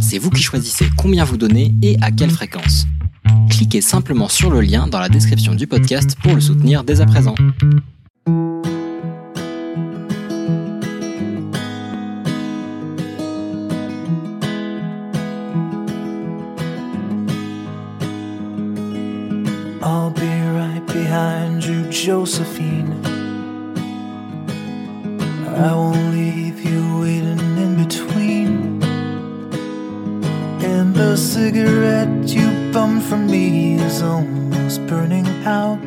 C'est vous qui choisissez combien vous donnez et à quelle fréquence. Cliquez simplement sur le lien dans la description du podcast pour le soutenir dès à présent. The cigarette you from me is almost burning out.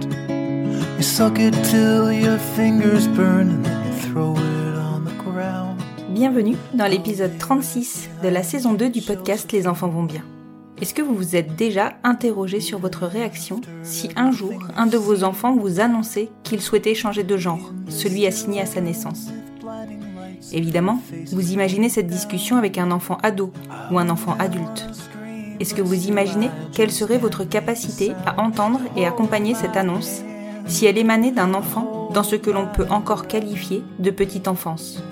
You suck it till your fingers burn and then you throw it on the ground. Bienvenue dans l'épisode 36 de la saison 2 du podcast Les enfants vont bien. Est-ce que vous vous êtes déjà interrogé sur votre réaction si un jour un de vos enfants vous annonçait qu'il souhaitait changer de genre, celui assigné à sa naissance? Évidemment, vous imaginez cette discussion avec un enfant ado ou un enfant adulte. Est-ce que vous imaginez quelle serait votre capacité à entendre et accompagner cette annonce si elle émanait d'un enfant dans ce que l'on peut encore qualifier de petite enfance?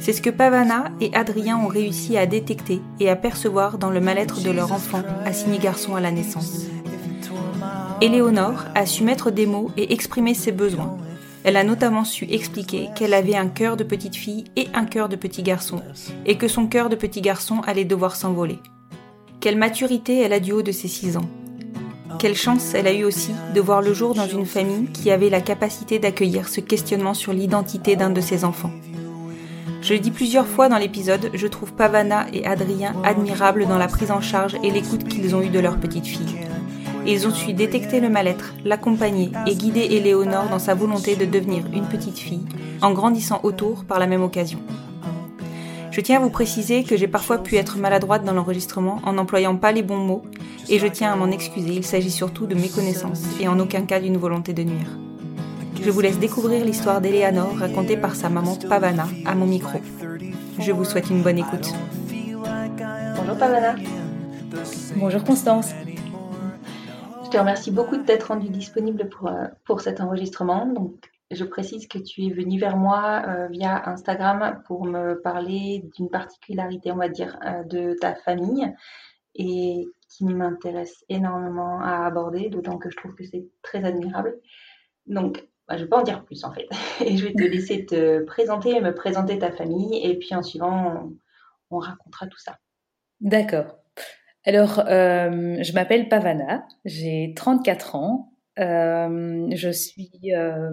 C'est ce que Pavana et Adrien ont réussi à détecter et à percevoir dans le mal-être de leur enfant assigné garçon à la naissance. Éléonore a su mettre des mots et exprimer ses besoins. Elle a notamment su expliquer qu'elle avait un cœur de petite fille et un cœur de petit garçon, et que son cœur de petit garçon allait devoir s'envoler. Quelle maturité elle a du haut de ses 6 ans. Quelle chance elle a eu aussi de voir le jour dans une famille qui avait la capacité d'accueillir ce questionnement sur l'identité d'un de ses enfants. Je le dis plusieurs fois dans l'épisode, je trouve Pavana et Adrien admirables dans la prise en charge et l'écoute qu'ils ont eue de leur petite fille. Ils ont su détecter le mal-être, l'accompagner et guider Éléonore dans sa volonté de devenir une petite fille, en grandissant autour par la même occasion. Je tiens à vous préciser que j'ai parfois pu être maladroite dans l'enregistrement en n'employant pas les bons mots, et je tiens à m'en excuser, il s'agit surtout de méconnaissance et en aucun cas d'une volonté de nuire. Je vous laisse découvrir l'histoire d'Eleanor racontée par sa maman Pavana à mon micro. Je vous souhaite une bonne écoute. Bonjour Pavana. Bonjour Constance. Je te remercie beaucoup de t'être rendue disponible pour, euh, pour cet enregistrement. Donc, je précise que tu es venue vers moi euh, via Instagram pour me parler d'une particularité, on va dire, euh, de ta famille et qui m'intéresse énormément à aborder, d'autant que je trouve que c'est très admirable. Donc, bah, je ne vais pas en dire plus en fait. Et je vais te laisser te présenter et me présenter ta famille et puis en suivant, on, on racontera tout ça. D'accord. Alors, euh, je m'appelle Pavana, j'ai 34 ans. Euh, je suis euh,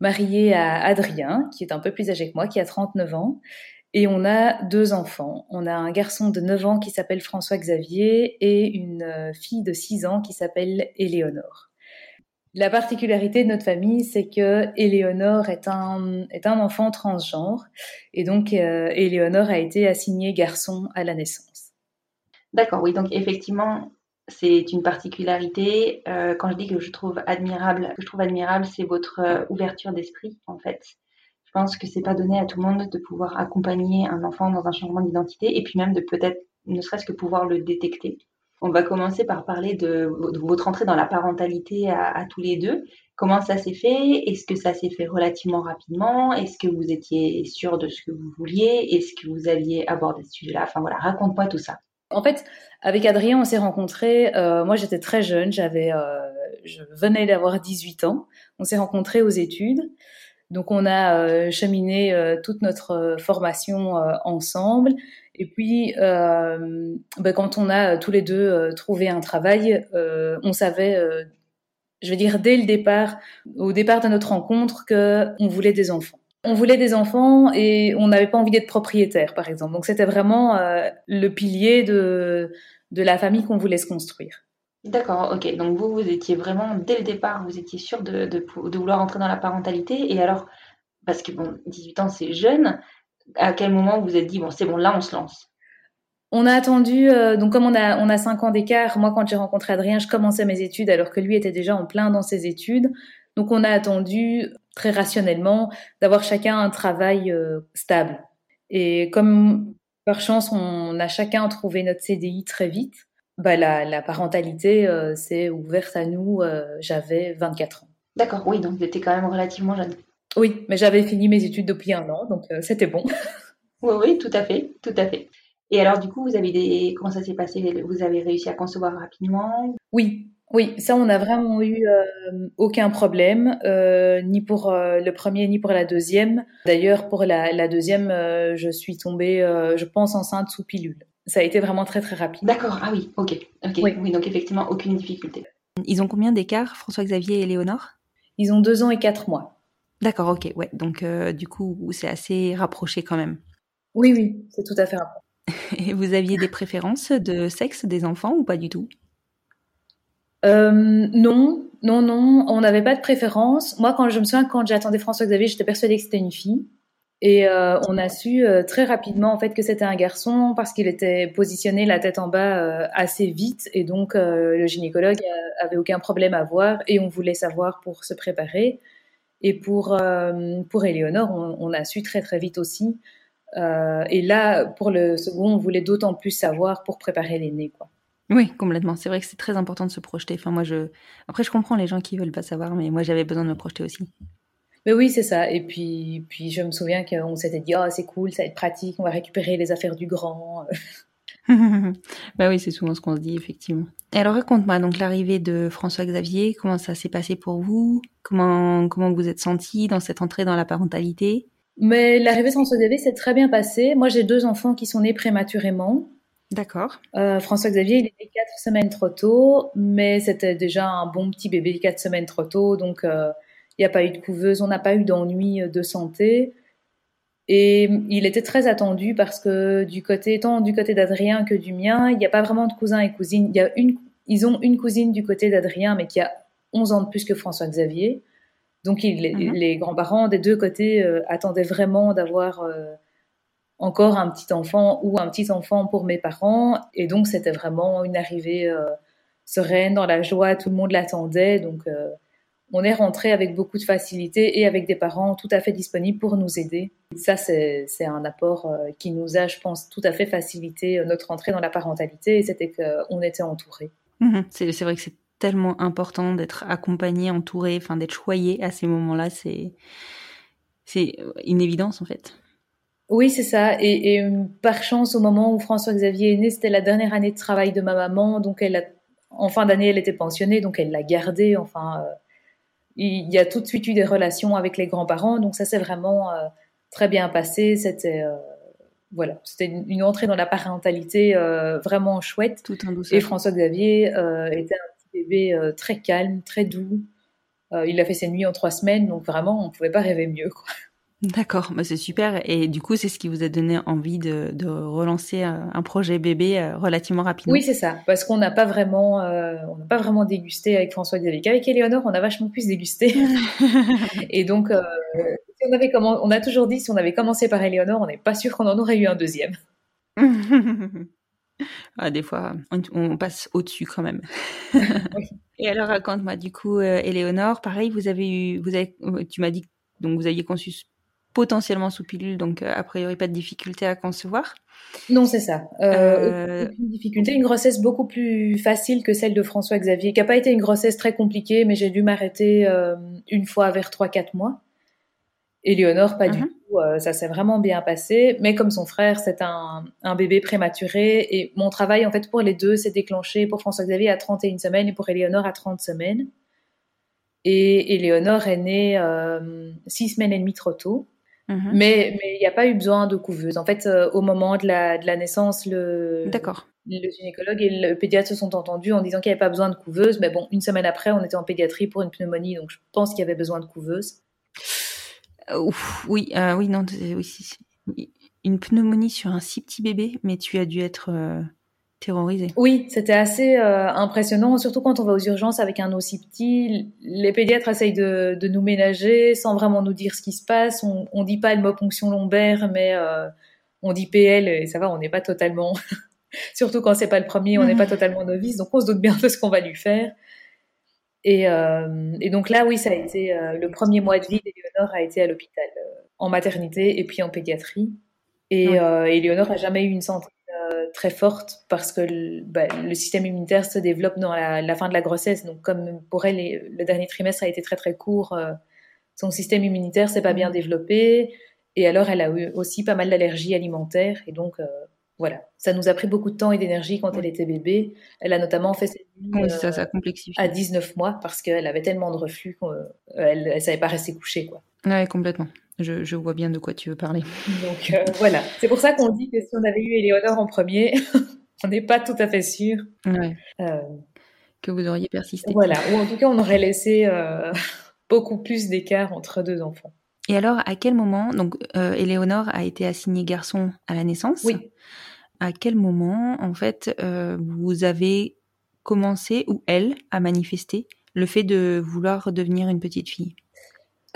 mariée à Adrien, qui est un peu plus âgé que moi, qui a 39 ans. Et on a deux enfants. On a un garçon de 9 ans qui s'appelle François-Xavier et une fille de 6 ans qui s'appelle Éléonore. La particularité de notre famille, c'est que Éléonore est un, est un enfant transgenre et donc euh, Éléonore a été assignée garçon à la naissance. D'accord, oui, donc effectivement, c'est une particularité. Euh, quand je dis que je trouve admirable, que je trouve admirable, c'est votre euh, ouverture d'esprit, en fait. Je pense que c'est pas donné à tout le monde de pouvoir accompagner un enfant dans un changement d'identité et puis même de peut-être, ne serait-ce que pouvoir le détecter. On va commencer par parler de, votre entrée dans la parentalité à, tous les deux. Comment ça s'est fait? Est-ce que ça s'est fait relativement rapidement? Est-ce que vous étiez sûr de ce que vous vouliez? Est-ce que vous aviez abordé ce sujet-là? Enfin voilà, raconte-moi tout ça. En fait, avec Adrien, on s'est rencontrés. Euh, moi, j'étais très jeune. J'avais, euh, je venais d'avoir 18 ans. On s'est rencontrés aux études. Donc, on a euh, cheminé toute notre formation ensemble. Et puis, ben, quand on a tous les deux trouvé un travail, on savait je veux dire dès le départ, au départ de notre rencontre, que on voulait des enfants. On voulait des enfants et on n'avait pas envie d'être propriétaire, par exemple. Donc c'était vraiment euh, le pilier de, de la famille qu'on voulait se construire. D'accord, ok. Donc vous, vous étiez vraiment, dès le départ, vous étiez sûr de, de, de vouloir entrer dans la parentalité. Et alors, parce que bon, 18 ans, c'est jeune, à quel moment vous vous êtes dit, bon, c'est bon, là, on se lance? On a attendu, euh, donc comme on a on a cinq ans d'écart, moi quand j'ai rencontré Adrien, je commençais mes études alors que lui était déjà en plein dans ses études. Donc on a attendu très rationnellement d'avoir chacun un travail euh, stable. Et comme par chance on a chacun trouvé notre CDI très vite, bah la, la parentalité euh, s'est ouverte à nous. j'avais 24 ans. D'accord, oui, donc vous étiez quand même relativement jeune. Oui, mais j'avais fini mes études depuis un an, donc c'était bon. oui, oui, tout à fait, tout à fait. Et alors, du coup, vous avez des. Comment ça s'est passé? Vous avez réussi à concevoir rapidement? Oui, oui, ça, on n'a vraiment eu euh, aucun problème, euh, ni pour euh, le premier, ni pour la deuxième. D'ailleurs, pour la, la deuxième, je suis tombée, je pense, enceinte sous pilule. Ça a été vraiment très, très rapide. D'accord, ah oui, ok. ok. Oui. oui, donc effectivement, aucune difficulté. Ils ont combien d'écart, François-Xavier et Léonore? Ils ont deux ans et quatre mois. D'accord, ok, ouais. Donc, du coup, c'est assez rapproché quand même. Oui, oui, c'est tout à fait rapproché. Et vous aviez des préférences de sexe des enfants ou pas du tout? Euh, non, non, non, on n'avait pas de préférence. Moi, quand je me souviens, quand j'attendais François Xavier, j'étais persuadée que c'était une fille. Et euh, on a su euh, très rapidement en fait que c'était un garçon parce qu'il était positionné la tête en bas assez vite et donc le gynécologue avait aucun problème à voir et on voulait savoir pour se préparer. Et pour pour Éléonore, on, on, a su très très vite aussi euh, et là, pour le second, on voulait d'autant plus savoir pour préparer l'aîné, quoi. Oui, complètement. C'est vrai que c'est très important de se projeter. Enfin, moi, je. Après, je comprends les gens qui veulent pas savoir, mais moi, j'avais besoin de me projeter aussi. Mais oui, c'est ça. Et puis, puis, je me souviens qu'on s'était dit, oh, c'est cool, ça va être pratique, on va récupérer les affaires du grand. bah oui, c'est souvent ce qu'on se dit, effectivement. Et alors, raconte-moi donc l'arrivée de François Xavier. Comment ça s'est passé pour vous? Comment comment vous êtes senti dans cette entrée dans la parentalité? Mais l'arrivée sans Xavier s'est très bien passée. Moi, j'ai deux enfants qui sont nés prématurément. D'accord. Euh, François Xavier, il est né quatre semaines trop tôt, mais c'était déjà un bon petit bébé quatre semaines trop tôt, donc euh, il n'y a pas eu de couveuse, on n'a pas eu d'ennui de santé. Et il était très attendu parce que du côté, tant du côté d'Adrien que du mien, il n'y a pas vraiment de cousins et cousines. Il y a une, ils ont une cousine du côté d'Adrien, mais qui a 11 ans de plus que François Xavier. Donc mhm. les grands-parents des deux côtés euh, attendaient vraiment d'avoir euh, encore un petit enfant ou un petit enfant pour mes parents. Et donc c'était vraiment une arrivée euh, sereine, dans la joie, tout le monde l'attendait. Donc on est rentré avec beaucoup de facilité et avec des parents tout à fait disponibles pour nous aider. Ça, c'est un apport qui nous a, je pense, tout à fait facilité notre entrée dans la parentalité c'était qu'on était entourés. Mhm. C'est vrai que c'est tellement important d'être accompagné, entouré, enfin d'être choyé à ces moments-là. C'est c'est une évidence en fait. Oui, c'est ça. Et, euh, par chance, au moment où François-Xavier est né, c'était la dernière année de travail de ma maman. Donc, elle a, en fin d'année, elle était pensionnée, donc elle l'a gardé. Enfin, euh, il y a tout de suite eu des relations avec les grands-parents. Donc, ça s'est vraiment euh, très bien passé. C'était voilà, c'était une, entrée dans la parentalité vraiment chouette. Tout en Et François-Xavier était un bébé euh, très calme, très doux. Euh, il a fait ses nuits en trois semaines, donc vraiment, on ne pouvait pas rêver mieux. D'accord, bah c'est super. Et du coup, c'est ce qui vous a donné envie de, relancer un projet bébé euh, relativement rapidement? Oui, c'est ça, parce qu'on n'a pas vraiment, on n'a pas vraiment dégusté avec François Xavier. Avec Eleonore, on a vachement plus dégusté. et donc, on avait on a toujours dit si on avait commencé par Eleonore, on n'est pas sûr qu'on en aurait eu un deuxième. Ah, des fois, on, passe au-dessus quand même. Et alors, raconte-moi, du coup, euh, Éléonore, pareil, vous avez eu, vous avez, euh, tu m'as dit donc vous aviez conçu potentiellement sous pilule, donc euh, a priori pas de difficulté à concevoir. Non, c'est ça. Euh, aucune difficulté. Une grossesse beaucoup plus facile que celle de François Xavier, qui n'a pas été une grossesse très compliquée, mais j'ai dû m'arrêter une fois vers 3-4 mois. Éléonore, pas du mhm. tout. Euh, ça s'est vraiment bien passé. Mais comme son frère, c'est un, un, bébé prématuré. Et mon travail, en fait, pour les deux, s'est déclenché pour François-Xavier à 31 semaines et pour Éléonore à 30 semaines. Et Éléonore est née euh, six semaines et demie trop tôt. Mhm. Mais il n'y a pas eu besoin de couveuse. En fait, euh, au moment de la, de la naissance, le, le gynécologue et le pédiatre se sont entendus en disant qu'il n'y avait pas besoin de couveuse. Mais bon, une semaine après, on était en pédiatrie pour une pneumonie, donc je pense qu'il y avait besoin de couveuse. Euh, oui, euh, oui, non, oui, Une pneumonie sur un si petit bébé, mais tu as dû être terrorisé. Oui, c'était assez euh, impressionnant, surtout quand on va aux urgences avec un aussi petit. Les pédiatres essayent de, de, nous ménager sans vraiment nous dire ce qui se passe. On, on dit pas le mot ponction lombaire, mais euh, on dit PL et ça va, on n'est pas totalement. surtout quand c'est pas le premier, on n'est pas totalement novice, donc on se doute bien de ce qu'on va lui faire. Et, euh, et, donc là, oui, ça a été le premier mois de vie d'Éléonore a été à l'hôpital, en maternité et puis en pédiatrie. Et. Éléonore a jamais eu une santé très forte parce que le, bah, le, système immunitaire se développe dans la, la, fin de la grossesse. Donc, comme pour elle, le dernier trimestre a été très très court, euh, son système immunitaire s'est pas bien mm. développé. Et alors, elle a eu aussi pas mal d'allergies alimentaires. Et donc, euh, voilà, ça nous a pris beaucoup de temps et d'énergie quand elle était bébé. Elle a notamment fait ça, ça euh, à 19 mois parce qu'elle avait tellement de reflux qu'elle ne savait pas rester couchée. Quoi. Ouais, complètement. Je, je, vois bien de quoi tu veux parler. Donc euh, voilà, c'est pour ça qu'on dit que si on avait eu Éléonore en premier, on n'est pas tout à fait sûr ouais. euh, que vous auriez persisté. Voilà, ou en tout cas on aurait laissé euh, beaucoup plus d'écart entre deux enfants. Et alors, à quel moment, donc Éléonore a été assignée garçon à la naissance? Oui. À quel moment, en fait, vous avez commencé, ou elle, à manifester le fait de vouloir devenir une petite fille?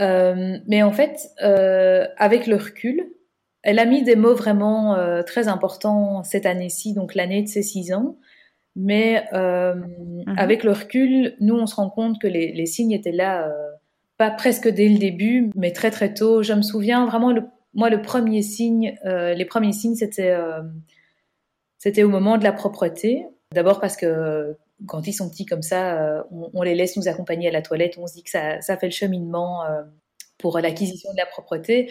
Euh, mais en fait, euh, avec le recul, elle a mis des mots vraiment euh, très importants cette année-ci, donc l'année de ses six ans. Mais -hmm. avec le recul, nous, on se rend compte que les, les signes étaient là, pas presque dès le début, mais très très tôt. Je me souviens vraiment, le, moi, le premier signe, les premiers signes, c'était c'était au moment de la propreté. D'abord parce que quand ils sont petits comme ça, euh, on, on, les laisse nous accompagner à la toilette, on se dit que ça, ça fait le cheminement euh, pour l'acquisition de la propreté.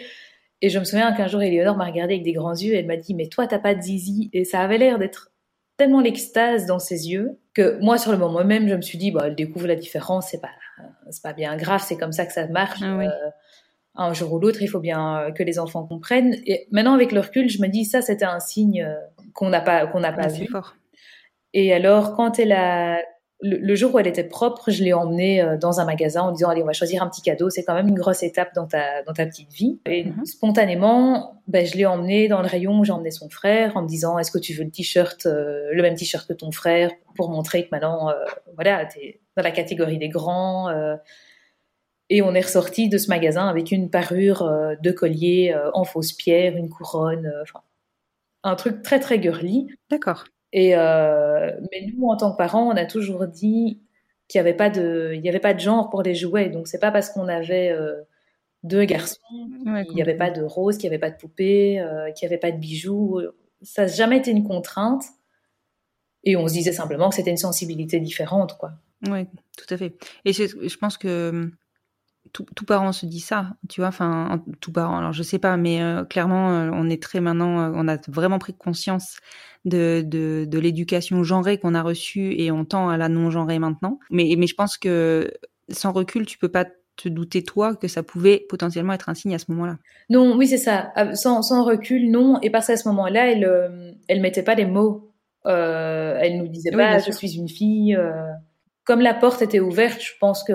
Et je me souviens qu'un jour, Eleonore m'a regardé avec des grands yeux et elle m'a dit Mais toi, t'as pas de zizi Et ça avait l'air d'être tellement l'extase dans ses yeux que moi, sur le moment même, je me suis dit bah, Elle découvre la différence, c'est pas, c'est pas bien grave, c'est comme ça que ça marche. Ah oui. euh, un jour ou l'autre, il faut bien que les enfants comprennent. Et maintenant, avec le recul, je me dis Ça, c'était un signe qu'on n'a pas, qu'on n'a pas ah, vu. Fort. Et alors, quand elle a le, le, jour où elle était propre, je l'ai emmenée euh, dans un magasin en disant allez, on va choisir un petit cadeau. C'est quand même une grosse étape dans ta dans ta petite vie. Et mm -hmm. spontanément, ben, je l'ai emmenée dans le rayon où j'ai emmené son frère en me disant est-ce que tu veux le t-shirt, euh, le même t-shirt que ton frère, pour montrer que maintenant, euh, voilà, t'es dans la catégorie des grands. euh, et on est ressorti de ce magasin avec une parure de collier en fausse pierre, une couronne, enfin un truc très très girly. D'accord. Et euh, mais nous, en tant que parents, on a toujours dit qu'il n'y avait pas de, il y avait pas de genre pour les jouets. Donc c'est pas parce qu'on avait euh, deux garçons, ouais, qu'il n'y avait pas de rose, qu'il n'y avait pas de poupée, euh, qu'il n'y avait pas de bijoux. Ça n'a jamais été une contrainte. Et on se disait simplement que c'était une sensibilité différente, quoi. Oui, tout à fait. Et je pense que tout, tout, parent se dit ça, tu vois, enfin, tout parent, alors je sais pas, mais euh, clairement, euh, on est très maintenant, euh, on a vraiment pris conscience de, de, de l'éducation genrée qu'on a reçue et on tend à la non-genrée maintenant. Mais, mais je pense que sans recul, tu peux pas te douter, toi, que ça pouvait potentiellement être un signe à ce moment-là. Non, oui, c'est ça. Sans, sans recul, non. Et parce qu'à ce moment-là, elle, elle mettait pas les mots. Euh, elle nous disait oui, pas, je suis une fille. Comme la porte était ouverte, je pense que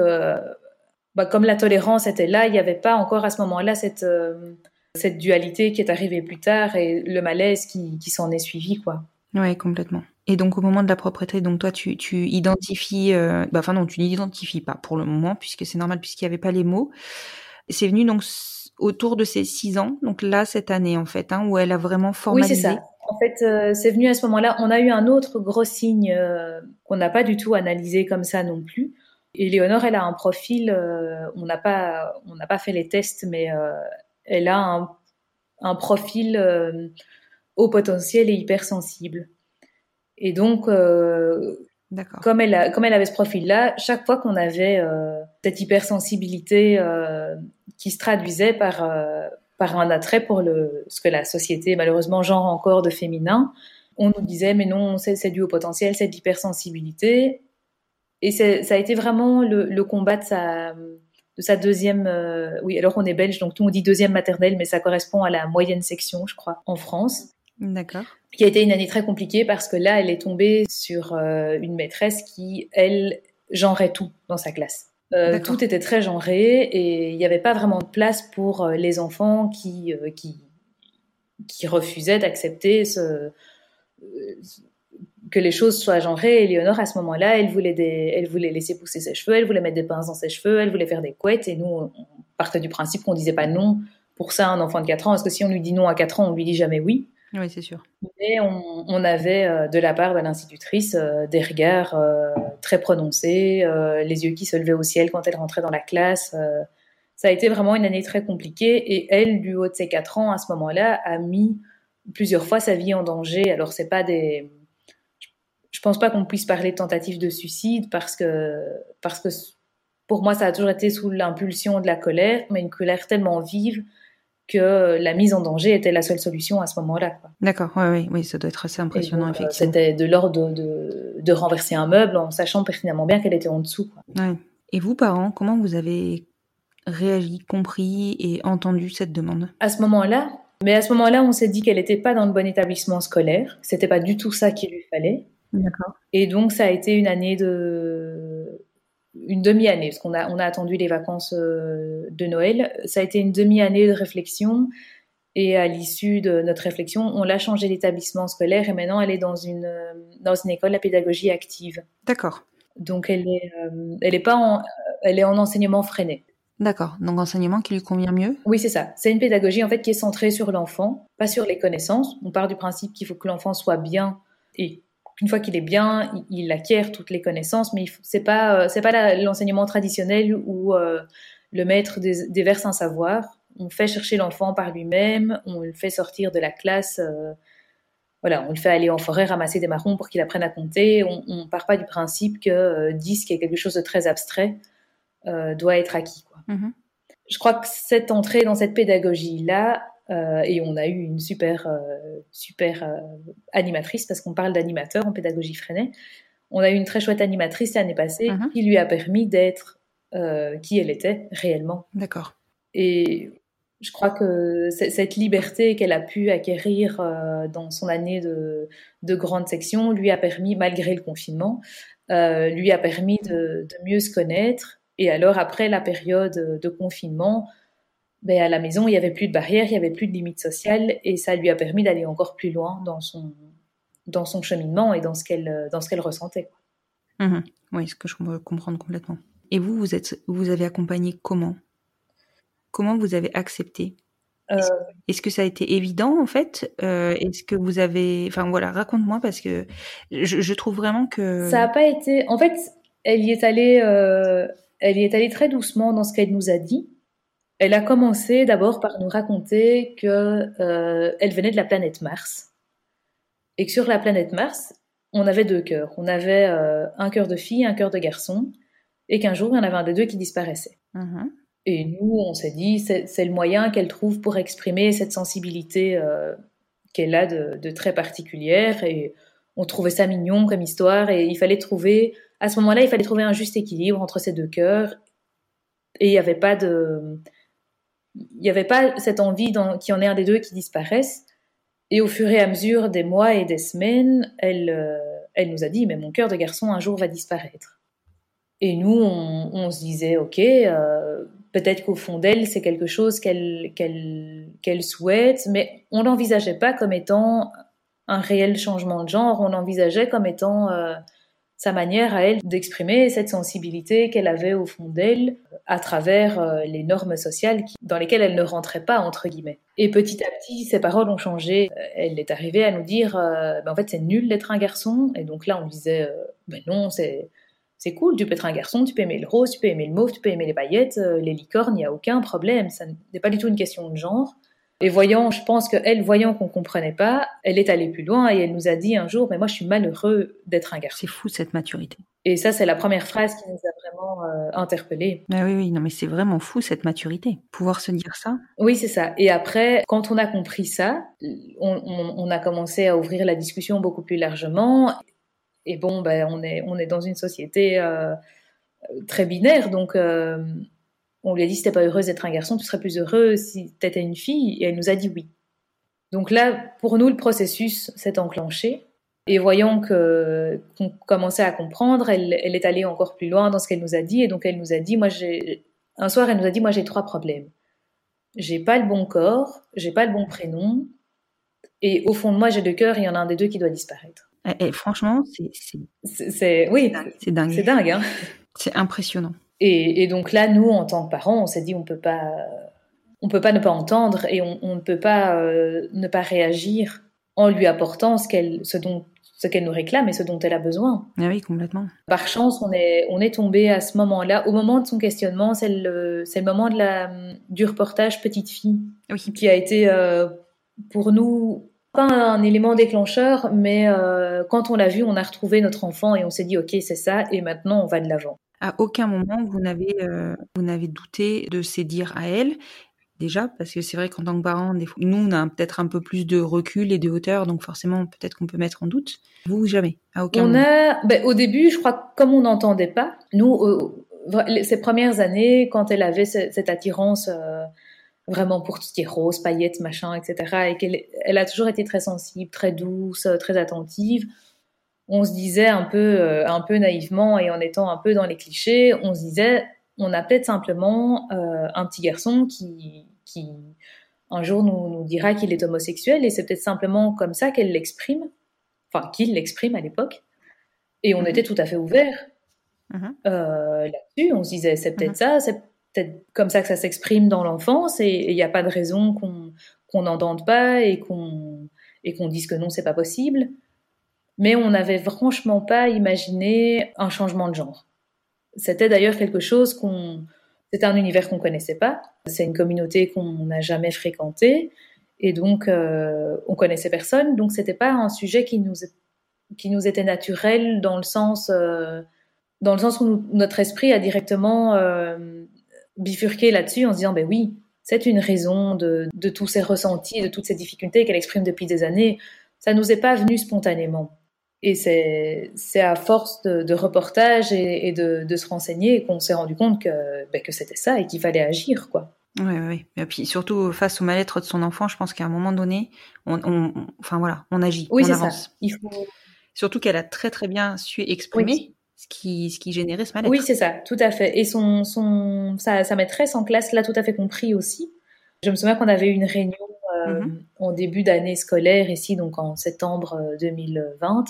bah, comme la tolérance était là, il n'y avait pas encore à ce moment-là cette, euh, cette dualité qui est arrivée plus tard et le malaise qui, qui s'en est suivi, quoi. Oui, complètement. Et donc au moment de la propreté, donc toi tu, tu identifies, euh, bah, enfin non, tu n'identifies pas pour le moment puisque c'est normal puisqu'il n'y avait pas les mots. C'est venu donc autour de ses six ans, donc là cette année en fait, hein, où elle a vraiment formalisé. Oui, c'est ça. En fait, euh, c'est venu à ce moment-là. On a eu un autre gros signe euh, qu'on n'a pas du tout analysé comme ça non plus. Et Léonore, elle a un profil, euh, on n'a pas, on n'a pas fait les tests, mais euh, elle a un, un profil euh, haut potentiel et hypersensible. Et donc, euh, comme elle, a, comme elle avait ce profil-là, chaque fois qu'on avait euh, cette hypersensibilité euh, qui se traduisait par par un attrait pour le ce que la société malheureusement genre encore de féminin, on nous disait mais non, c'est dû au potentiel, c'est de l'hypersensibilité et ça a été vraiment le, le, combat de sa, de de sa deuxième. euh, oui, alors on est belge, donc nous on dit deuxième maternelle, mais ça correspond à la moyenne section, je crois, en France. D'accord. Qui a été une année très compliquée parce que là, elle est tombée sur euh, une maîtresse qui, elle, genrait tout dans sa classe. Euh, tout était très genré et il n'y avait pas vraiment de place pour les enfants qui, qui, qui refusaient d'accepter ce, que les choses soient genrées. Et Léonore, à ce moment-là, elle voulait, des, elle voulait laisser pousser ses cheveux, elle voulait mettre des pinces dans ses cheveux, elle voulait faire des couettes. Et nous, on partait du principe qu'on disait pas non pour ça à un enfant de 4 ans, parce que si on lui dit non à 4 ans, on lui dit jamais oui. Oui, c'est sûr. Mais on, on avait euh, de la part de l'institutrice euh, des regards euh, très prononcés, les yeux qui se levaient au ciel quand elle rentrait dans la classe. ça a été vraiment une année très compliquée et elle, du haut de ses 4 ans, à ce moment-là, a mis plusieurs fois sa vie en danger. Alors c'est pas des... Je pense pas qu'on puisse parler de tentative de suicide parce que, parce que pour moi, ça a toujours été sous l'impulsion de la colère, mais une colère tellement vive que la mise en danger était la seule solution à ce moment-là. D'accord, ouais, ouais, oui, ça doit être assez impressionnant, donc, effectivement. C'était de l'ordre de, de, de renverser un meuble en sachant pertinemment bien qu'elle était en dessous. quoi. Ouais. Et vous, parents, comment vous avez réagi, compris et entendu cette demande? À ce moment-là, mais à ce moment-là, on s'est dit qu'elle n'était pas dans le bon établissement scolaire. C'était pas du tout ça qu'il lui fallait. D'accord. Et donc, ça a été une année de. Une demi-année, parce qu'on a, on a attendu les vacances euh, de Noël. Ça a été une demi-année de réflexion. Et à l'issue de notre réflexion, on l'a changé d'établissement scolaire et maintenant elle est dans une, euh, dans une école à pédagogie active. D'accord. Donc elle est, euh, elle est pas en, elle est en enseignement freiné. D'accord. Donc, enseignement qui lui convient mieux? Oui, c'est ça. C'est une pédagogie en fait qui est centrée sur l'enfant, pas sur les connaissances. On part du principe qu'il faut que l'enfant soit bien et qu'une fois qu'il est bien, il, il acquiert toutes les connaissances. Mais c'est pas, euh, c'est pas l'enseignement traditionnel où euh, le maître déverse un savoir. On fait chercher l'enfant par lui-même, on le fait sortir de la classe. euh, voilà, on le fait aller en forêt ramasser des marrons pour qu'il apprenne à compter. On, on part pas du principe que euh, 10, qui est quelque chose de très abstrait, doit être acquis. Quoi Mhm. je crois que cette entrée dans cette pédagogie-là, euh, et on a eu une super, euh, super euh, animatrice, parce qu'on parle d'animateur en pédagogie Freinet, on a eu une très chouette animatrice l'année passée Mhm. qui lui a permis d'être qui elle était réellement. D'accord. Et je crois que cette liberté qu'elle a pu acquérir dans son année de, de grande section lui a permis, malgré le confinement, lui a permis de, de mieux se connaître. Et alors, après la période de confinement, ben, à la maison, il n'y avait plus de barrières, il n'y avait plus de limites sociales, et ça lui a permis d'aller encore plus loin dans son, dans son cheminement et dans ce qu'elle dans ce qu'elle ressentait. Mhm. Oui, ce que je peux comprendre complètement. Et vous, vous êtes, vous avez accompagné comment? Comment vous avez accepté? Euh, Est-ce que ça a été évident en fait? Euh, Est-ce que vous avez, enfin voilà, raconte-moi parce que je, je trouve vraiment que Ça n'a pas été. En fait, elle y est allée. euh, Elle y est allée très doucement dans ce qu'elle nous a dit. Elle a commencé d'abord par nous raconter que euh, venait de la planète Mars et que sur la planète Mars, on avait deux cœurs. On avait euh, un cœur de fille, un cœur de garçon, et qu'un jour il y en avait un des deux qui disparaissait. Mhm. Et nous, on s'est dit, c'est c'est le moyen qu'elle trouve pour exprimer cette sensibilité euh, qu'elle a de, de très particulière. Et on trouvait ça mignon comme histoire. Et il fallait trouver, à ce moment-là, il fallait trouver un juste équilibre entre ces deux cœurs. Et il n'y avait pas de. Il n'y avait pas cette envie qu'il y en ait un des deux qui disparaisse. Et au fur et à mesure des mois et des semaines, elle, euh, elle nous a dit, mais mon cœur de garçon un jour va disparaître. Et nous, on, se disait, ok, euh, peut-être qu'au fond d'elle, c'est quelque chose qu'elle qu'elle qu'elle souhaite, mais on l'envisageait pas comme étant un réel changement de genre, on l'envisageait comme étant euh, sa manière à elle d'exprimer cette sensibilité qu'elle avait au fond d'elle à travers euh, les normes sociales dans lesquelles elle ne rentrait pas, entre guillemets. Et petit à petit, ses paroles ont changé. Euh, Elle est arrivée à nous dire, euh, Ben, en fait, c'est nul d'être un garçon. Et donc là, on disait, euh, ben non, c'est c'est cool, tu peux être un garçon, tu peux aimer le rose, tu peux aimer le mauve, tu peux aimer les paillettes, euh, les licornes, il n'y a aucun problème. Ça n'est pas du tout une question de genre. Et voyant, je pense qu'elle, voyant qu'on comprenait pas, elle est allée plus loin et elle nous a dit un jour, mais moi je suis malheureux d'être un garçon. c'est fou cette maturité. Et ça, c'est la première phrase qui nous a vraiment euh, interpellés. Ah oui, oui, non mais c'est vraiment fou cette maturité. Pouvoir se dire ça. Oui, c'est ça. Et après, quand on a compris ça, on, on- on a commencé à ouvrir la discussion beaucoup plus largement. Et bon, ben, on, est, on est dans une société euh, très binaire, donc euh, On lui a dit si t'es pas heureuse d'être un garçon, tu serais plus heureuse si t'étais une fille. Et elle nous a dit oui. Donc là, pour nous, le processus s'est enclenché. Et voyant que qu'on commençait à comprendre, elle, elle, est allée encore plus loin dans ce qu'elle nous a dit. Et donc elle nous a dit, moi j'ai un soir, elle nous a dit, moi j'ai trois problèmes. J'ai pas le bon corps, j'ai pas le bon prénom, et au fond de moi j'ai deux cœurs. Il y en a un des deux qui doit disparaître. Et, et franchement, c'est c'est oui, c'est dingue. C'est dingue. Hein c'est impressionnant. Et, et, donc là, nous, en tant que parents, on s'est dit, on peut pas, on peut pas ne pas entendre et on, ne peut pas euh, ne pas réagir en lui apportant ce qu'elle, ce dont, ce qu'elle nous réclame et ce dont elle a besoin. Ah oui, complètement. Par chance, on est, on est tombé à ce moment-là, au moment de son questionnement, c'est le, c'est le moment de la, du reportage Petite fille, oui. qui a été euh, pour nous pas un élément déclencheur, mais euh, quand on l'a vu, on a retrouvé notre enfant et on s'est dit, ok, c'est ça, et maintenant on va de l'avant. À aucun moment vous n'avez euh, vous n'avez douté de ses dires à elle. Déjà, parce que c'est vrai qu'en tant que parent, des fois, nous, on a peut-être un peu plus de recul et de hauteur, donc forcément, peut-être qu'on peut mettre en doute. Vous, jamais, à aucun on moment. A, ben, au début, je crois que comme on n'entendait pas, nous, euh, ces premières années, quand elle avait cette attirance euh, vraiment pour tout ce qui est rose, paillettes, machin, etc., et qu'elle elle a toujours été très sensible, très douce, très attentive, on se disait un peu, euh, un peu naïvement et en étant un peu dans les clichés, on se disait, on a peut-être simplement euh, un petit garçon qui, qui un jour nous, nous dira qu'il est homosexuel et c'est peut-être simplement comme ça qu'elle l'exprime, enfin qu'il l'exprime à l'époque. Et on Mhm. était tout à fait ouvert Mhm. euh, là-dessus. On se disait, c'est peut-être Mhm. ça, c'est peut-être comme ça que ça s'exprime dans l'enfance et il n'y a pas de raison qu'on qu'on n'entende pas et qu'on et qu'on dise que non, c'est pas possible. Mais on n'avait franchement pas imaginé un changement de genre. C'était d'ailleurs quelque chose qu'on, c'était un univers qu'on connaissait pas. C'est une communauté qu'on n'a jamais fréquentée et donc euh, on connaissait personne. Donc c'était pas un sujet qui nous qui nous était naturel dans le sens euh, dans le sens où notre esprit a directement euh, bifurqué là-dessus en se disant ben oui c'est une raison de, de tous ces ressentis, de toutes ces difficultés qu'elle exprime depuis des années. Ça nous est pas venu spontanément. Et c'est c'est à force de, de reportages et, et de, de se renseigner qu'on s'est rendu compte que, ben, que c'était ça et qu'il fallait agir. quoi. Ouais, ouais. Et puis surtout face au mal-être de son enfant, je pense qu'à un moment donné, on, on- on- enfin voilà, on agit, Oui, on c'est ça. avance. Il faut... Surtout qu'elle a très très bien su exprimer Oui. ce qui ce qui générait ce mal-être. Oui, c'est ça, tout à fait. Et son, son, sa, sa maîtresse en classe l'a tout à fait compris aussi. Je me souviens qu'on avait eu une réunion euh, Mhm. en début d'année scolaire ici, donc en septembre euh, 2020,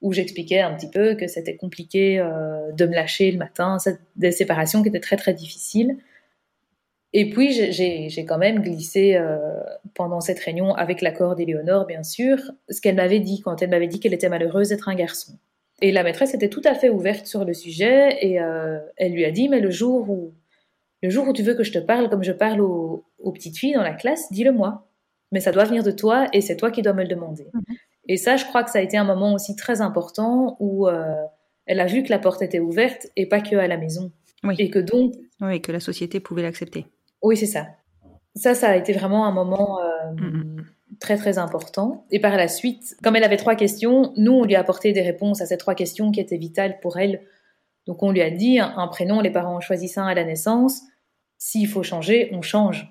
où j'expliquais un petit peu que c'était compliqué euh, de me lâcher le matin, des séparations qui étaient très très difficiles. Et puis j'ai- quand même glissé euh, pendant cette réunion, avec l'accord d'Éléonore bien sûr, ce qu'elle m'avait dit quand elle m'avait dit qu'elle était malheureuse d'être un garçon. Et la maîtresse était tout à fait ouverte sur le sujet et euh, elle lui a dit mais le jour où le jour où tu veux que je te parle comme je parle aux, aux petites filles dans la classe, dis-le-moi. Mais ça doit venir de toi et c'est toi qui dois me le demander. Mhm. Et ça, je crois que ça a été un moment aussi très important où euh, elle a vu que la porte était ouverte et pas que à la maison. Oui. Et que donc, Oui, que la société pouvait l'accepter. oui, c'est ça. Ça, ça a été vraiment un moment euh, Mhm. très très important. Et par la suite, comme elle avait trois questions, nous on lui a apporté des réponses à ces trois questions qui étaient vitales pour elle. Donc on lui a dit un, un prénom, les parents choisissent un à la naissance. S'il faut changer, on change.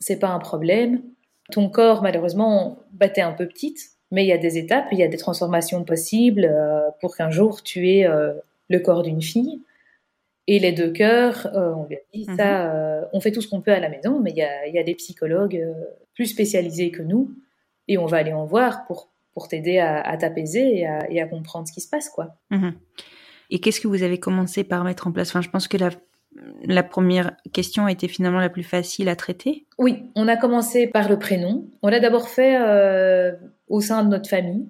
C'est pas un problème. Ton corps, malheureusement, bah, t'es un peu petite, mais il y a des étapes, il y a des transformations possibles euh, pour qu'un jour tu aies euh, le corps d'une fille. Et les deux cœurs, euh, on lui a dit Mhm. ça, on fait tout ce qu'on peut à la maison, mais il y a, il y a des psychologues plus spécialisés que nous, et on va aller en voir pour, pour t'aider à, à t'apaiser et à, et à comprendre ce qui se passe, quoi. Mhm. Et qu'est-ce que vous avez commencé par mettre en place? Enfin, je pense que la la première question a été finalement la plus facile à traiter. Oui, on a commencé par le prénom. On l'a d'abord fait euh, au sein de notre famille,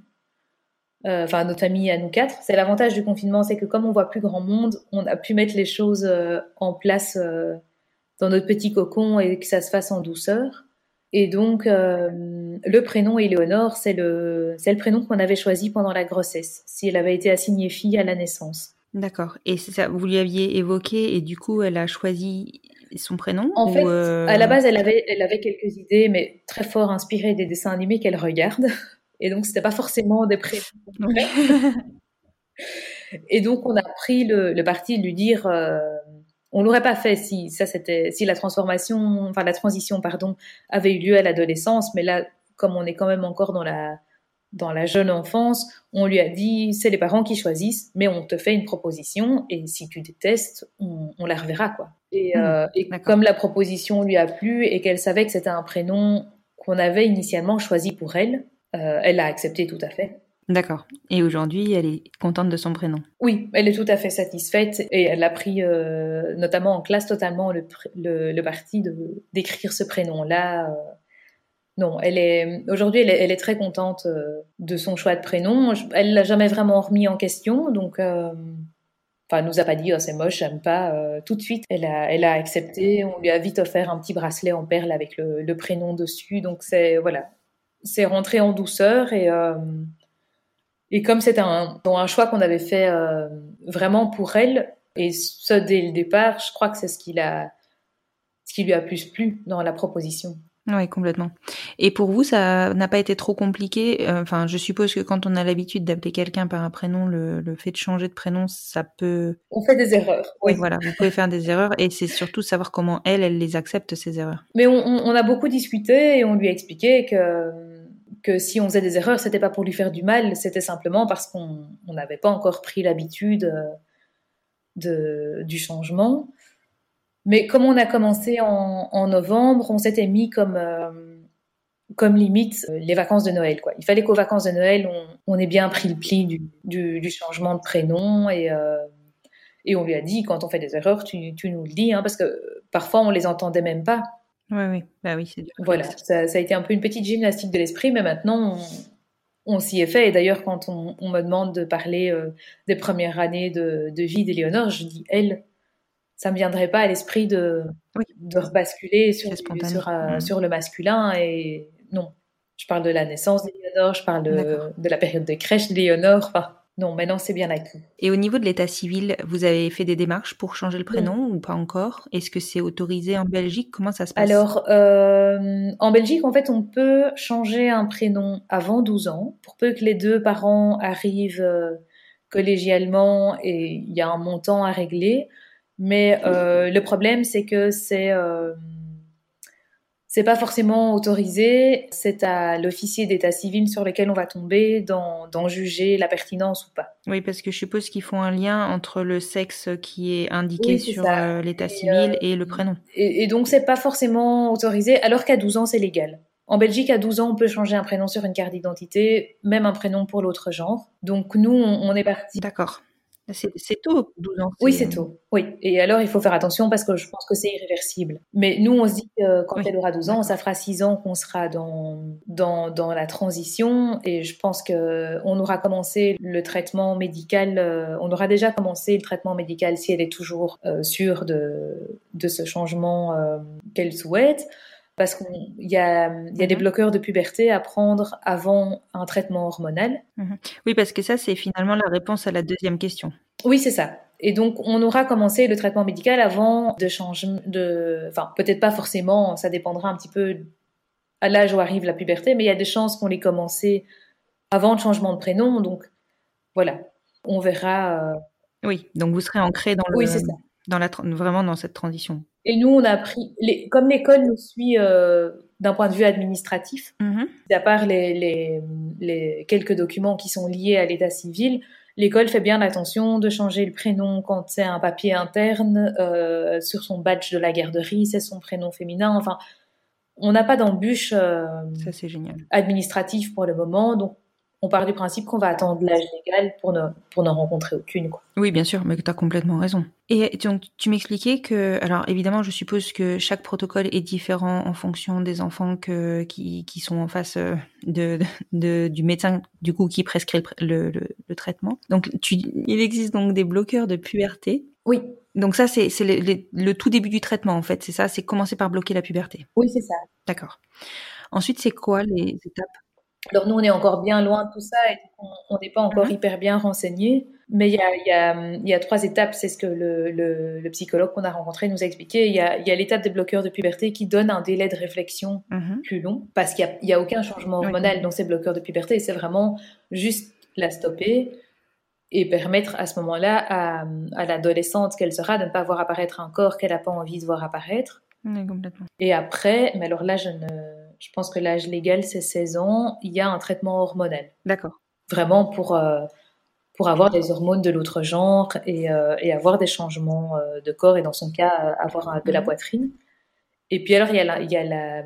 Euh, enfin notre famille à nous quatre. C'est l'avantage du confinement, c'est que comme on voit plus grand monde, on a pu mettre les choses euh, en place dans notre petit cocon et que ça se fasse en douceur. Et donc le prénom Éléonore, c'est le c'est le prénom qu'on avait choisi pendant la grossesse, si elle avait été assignée fille à la naissance. D'accord. Et c'est ça, vous lui aviez évoqué et du coup, elle a choisi son prénom En fait, euh, à la base, elle avait, elle avait quelques idées, mais très fort inspirées des dessins animés qu'elle regarde. Et donc, c'était pas forcément des prénoms. Et donc, on a pris le, le parti de lui dire, euh, on l'aurait pas fait si ça c'était si la transformation, enfin la transition pardon, avait eu lieu à l'adolescence, mais là comme on est quand même encore dans la dans la jeune enfance, on lui a dit c'est les parents qui choisissent, mais on te fait une proposition et si tu détestes, on, la reverra quoi. Et, Hmm, euh, et comme la proposition lui a plu et qu'elle savait que c'était un prénom qu'on avait initialement choisi pour elle, euh, elle a accepté tout à fait. D'accord. Et aujourd'hui, elle est contente de son prénom. Oui, elle est tout à fait satisfaite et elle a pris, euh, notamment en classe, totalement le, le, le parti d'écrire ce prénom-là. Non, elle est aujourd'hui, elle, est très contente euh, de son choix de prénom. Elle l'a jamais vraiment remis en question, donc. Euh, Enfin, nous a pas dit oh, c'est moche, j'aime pas. Euh, tout de suite, elle a, elle a accepté. On lui a vite offert un petit bracelet en perles avec le, prénom dessus. Donc c'est voilà, c'est rentré en douceur et euh, et comme c'était un, un choix qu'on avait fait vraiment pour elle et ce dès le départ, je crois que c'est ce qui l'a, ce qui lui a plus plu dans la proposition. Oui, complètement. Et pour vous, ça n'a pas été trop compliqué Enfin, je suppose que quand on a l'habitude d'appeler quelqu'un par un prénom, le, le, fait de changer de prénom, ça peut... On fait des erreurs. Oui, voilà, vous pouvez faire des erreurs et c'est surtout savoir comment elle, elle les accepte, ces erreurs. Mais on, on a beaucoup discuté et on lui a expliqué que, que si on faisait des erreurs, c'était pas pour lui faire du mal, c'était simplement parce qu'on n'avait pas encore pris l'habitude de, du changement. Mais comme on a commencé en, en novembre, on s'était mis comme, euh, comme limite euh, les vacances de Noël. Quoi. Il fallait qu'aux vacances de Noël, on, on, ait bien pris le pli du, du, du changement de prénom. Et, euh, et, on lui a dit, quand on fait des erreurs, tu, tu nous le dis, hein, parce que parfois, on les entendait même pas. Oui, oui, bah oui, c'est dur. Voilà, ça, ça, a été un peu une petite gymnastique de l'esprit, mais maintenant, on, on s'y est fait. Et d'ailleurs, quand on, on, me demande de parler euh, des premières années de, de vie d'Éléonore, je dis elle ça me viendrait pas à l'esprit de, oui. de rebasculer sur, sur, euh, mmh. sur, le masculin. Et non, je parle de la naissance d'Éléonore, je parle de, de, la période de crèche d'Éléonore. Enfin, non, maintenant c'est bien acquis. Et au niveau de l'état civil, vous avez fait des démarches pour changer le prénom mmh. ou pas encore? Est-ce que c'est autorisé en Belgique? Comment ça se passe? Alors, euh, en Belgique, en fait, on peut changer un prénom avant 12 ans, pour peu que les deux parents arrivent euh, collégialement et il y a un montant à régler. Mais euh, le problème, c'est que c'est euh, c'est pas forcément autorisé. C'est à l'officier d'état civil sur lequel on va tomber d'en juger la pertinence ou pas. Oui, parce que je suppose qu'ils font un lien entre le sexe qui est indiqué oui, sur euh, l'état civil et, et, le prénom. Et, et donc, c'est pas forcément autorisé, alors qu'à 12 ans, c'est légal. En Belgique, à 12 ans, on peut changer un prénom sur une carte d'identité, même un prénom pour l'autre genre. Donc, nous, on, on est parti. D'accord. C'est tôt, 12 ans. Oui, c'est tôt. Oui. Et alors, il faut faire attention parce que je pense que c'est irréversible. Mais nous, on se dit que quand oui. elle aura 12 ans, ça fera 6 ans qu'on sera dans, dans, dans, la transition. Et je pense qu'on aura commencé le traitement médical, euh, on aura déjà commencé le traitement médical si elle est toujours euh, sûre de, de ce changement euh, qu'elle souhaite parce qu'il y a, y a des bloqueurs de puberté à prendre avant un traitement hormonal. Mmh. Oui, parce que ça, c'est finalement la réponse à la deuxième question. Oui, c'est ça. Et donc, on aura commencé le traitement médical avant de changer, de, enfin, peut-être pas forcément, ça dépendra un petit peu à l'âge où arrive la puberté, mais il y a des chances qu'on l'ait commencé avant le changement de prénom. Donc, voilà, on verra. Euh... Oui, donc vous serez ancré dans le. Oui, c'est ça. Dans la, vraiment dans cette transition. Et nous, on a pris, les, comme l'école nous suit euh, d'un point de vue administratif, -hmm. à part les, les, les, quelques documents qui sont liés à l'état civil, l'école fait bien attention de changer le prénom quand c'est un papier interne, euh, sur son badge de la garderie, c'est son prénom féminin. Enfin, on n'a pas d'embûche euh, administrative pour le moment, donc on part du principe qu'on va attendre l'âge légal pour ne, pour n'en rencontrer aucune. Quoi. Oui, bien sûr, mais tu as complètement raison. Et donc, tu m'expliquais que, alors évidemment, je suppose que chaque protocole est différent en fonction des enfants que, qui, qui sont en face de, de, de, du médecin, du coup, qui prescrit le, le, le traitement. Donc, tu, il existe donc des bloqueurs de puberté. Oui. Donc ça, c'est le, tout début du traitement, en fait. C'est ça, c'est commencer par bloquer la puberté. Oui, c'est ça. D'accord. Ensuite, c'est quoi les étapes alors nous, on est encore bien loin de tout ça et on n'est pas encore mmh. hyper bien renseigné. Mais il y a, y, a, y a trois étapes, c'est ce que le, le, le psychologue qu'on a rencontré nous a expliqué. Il y a, y a l'étape des bloqueurs de puberté qui donne un délai de réflexion mmh. plus long parce qu'il n'y a, aucun changement hormonal dans ces bloqueurs de puberté. C'est vraiment juste la stopper et permettre à ce moment-là à, à l'adolescente qu'elle sera de ne pas voir apparaître un corps qu'elle n'a pas envie de voir apparaître. Complètement. Et après, mais alors là, je, ne, je pense que l'âge légal, c'est 16 ans, il y a un traitement hormonal. D'accord. Vraiment pour, euh, pour avoir des hormones de l'autre genre et, euh, et, avoir des changements euh, de corps et dans son cas, avoir un, de la Mhm. poitrine. Et puis alors, il y a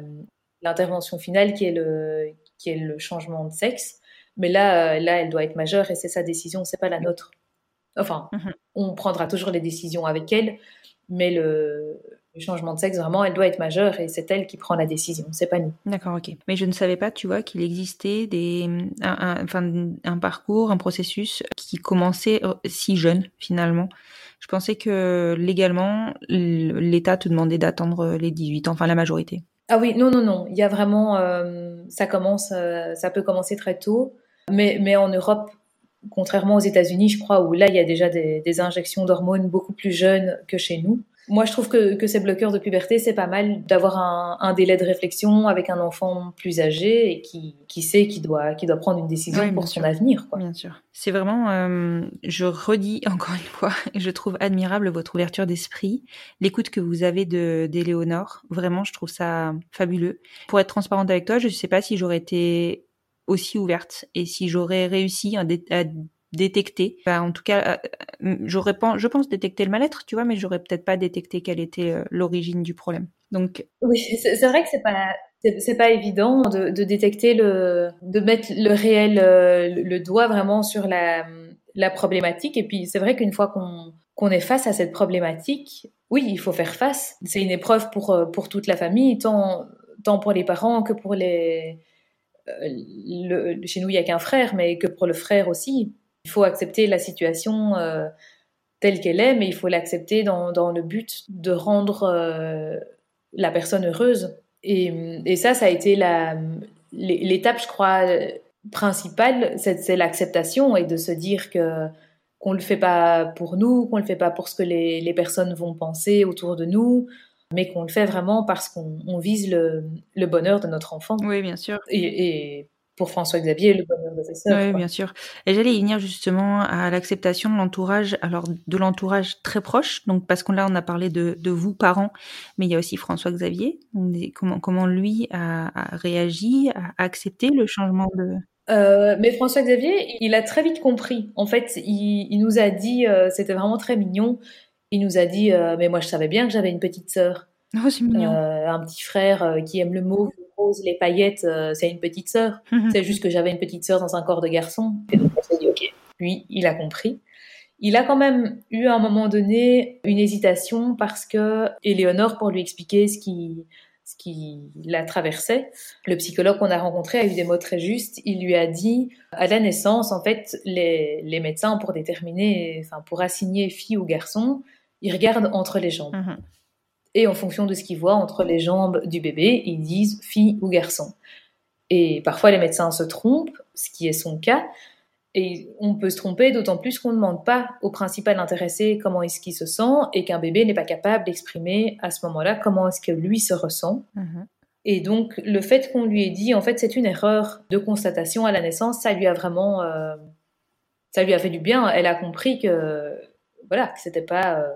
l'intervention finale qui est, le, qui est le changement de sexe. Mais là, là, elle doit être majeure et c'est sa décision, c'est pas la nôtre. Enfin, Mhm. on prendra toujours les décisions avec elle, mais le, le changement de sexe, vraiment, elle doit être majeure et c'est elle qui prend la décision, c'est pas nous. D'accord, ok. Mais je ne savais pas, tu vois, qu'il existait des, un, un- enfin, un parcours, un processus qui commençait euh, si jeune, finalement. Je pensais que légalement, l'État te demandait d'attendre les 18 ans, enfin la majorité. Ah oui, non, non, non. Il y a vraiment, euh, ça commence, euh, ça peut commencer très tôt, mais, mais en Europe, contrairement aux États-Unis, je crois, où là, il y a déjà des, des injections d'hormones beaucoup plus jeunes que chez nous. Moi, je trouve que, que ces bloqueurs de puberté, c'est pas mal d'avoir un, un délai de réflexion avec un enfant plus âgé et qui, qui sait qu'il doit, qu'il doit prendre une décision pour son avenir. Quoi. Bien sûr. C'est vraiment, euh, je redis encore une fois, je trouve admirable votre ouverture d'esprit, l'écoute que vous avez de d'Éléonore. Vraiment, je trouve ça fabuleux. Pour être transparente avec toi, je ne sais pas si j'aurais été aussi ouverte et si j'aurais réussi à, dé- à détecter. Enfin, en tout cas, euh, j'aurais pas, je pense détecter le mal-être, tu vois, mais j'aurais peut-être pas détecté quelle était euh, l'origine du problème. Donc, Oui, c'est c'est vrai que c'est pas c'est pas évident de, de détecter le de mettre le réel euh, le, le doigt vraiment sur la la problématique et puis c'est vrai qu'une fois qu'on qu'on est face à cette problématique, oui, il faut faire face. C'est une épreuve pour euh, pour toute la famille, tant tant pour les parents que pour les euh, le, chez nous il y a qu'un frère, mais que pour le frère aussi. Il faut accepter la situation euh, telle qu'elle est, mais il faut l'accepter dans, dans le but de rendre euh, la personne heureuse. Et, et ça, ça a été l'étape, je crois, principale, c'est l'acceptation et de se dire que qu'on le fait pas pour nous, qu'on le fait pas pour ce que les, les personnes vont penser autour de nous, mais qu'on le fait vraiment parce qu'on on vise le, le bonheur de notre enfant. oui, bien sûr. Et, et pour François Xavier, le de ses sœurs. Oui, quoi. bien sûr. Et j'allais y venir justement à l'acceptation de l'entourage, alors de l'entourage très proche, donc parce qu'on là on a parlé de, de vous parents, mais il y a aussi François Xavier. Comment comment lui a, a réagi, a accepté le changement de. Euh, mais François Xavier, il a très vite compris. En fait, il, il nous a dit, euh, c'était vraiment très mignon. Il nous a dit, euh, mais moi je savais bien que j'avais une petite sœur, Oh, c'est mignon. Un petit frère qui aime le le rose, les paillettes, euh, c'est une petite sœur. Mhm. C'est juste que j'avais une petite sœur dans un corps de garçon. Et donc on s'est dit, ok. Lui, il a compris. Il a quand même eu à un moment donné une hésitation parce que Éléonore, pour lui expliquer ce qui, ce qui la traversait, le psychologue qu'on a rencontré a eu des mots très justes. Il lui a dit, à la naissance, en fait, les, les médecins, pour déterminer, enfin, pour assigner fille ou garçon, ils regardent entre les jambes. Mhm. Et en fonction de ce qu'ils voient entre les jambes du bébé, ils disent fille ou garçon. Et parfois, les médecins se trompent, ce qui est son cas. Et on peut se tromper, d'autant plus qu'on ne demande pas au principal intéressé comment est-ce qu'il se sent et qu'un bébé n'est pas capable d'exprimer à ce moment-là comment est-ce que lui se ressent. Mhm. Et donc, le fait qu'on lui ait dit, en fait, c'est une erreur de constatation à la naissance, ça lui a vraiment, euh, ça lui a fait du bien. Elle a compris que, voilà, que c'était pas, euh,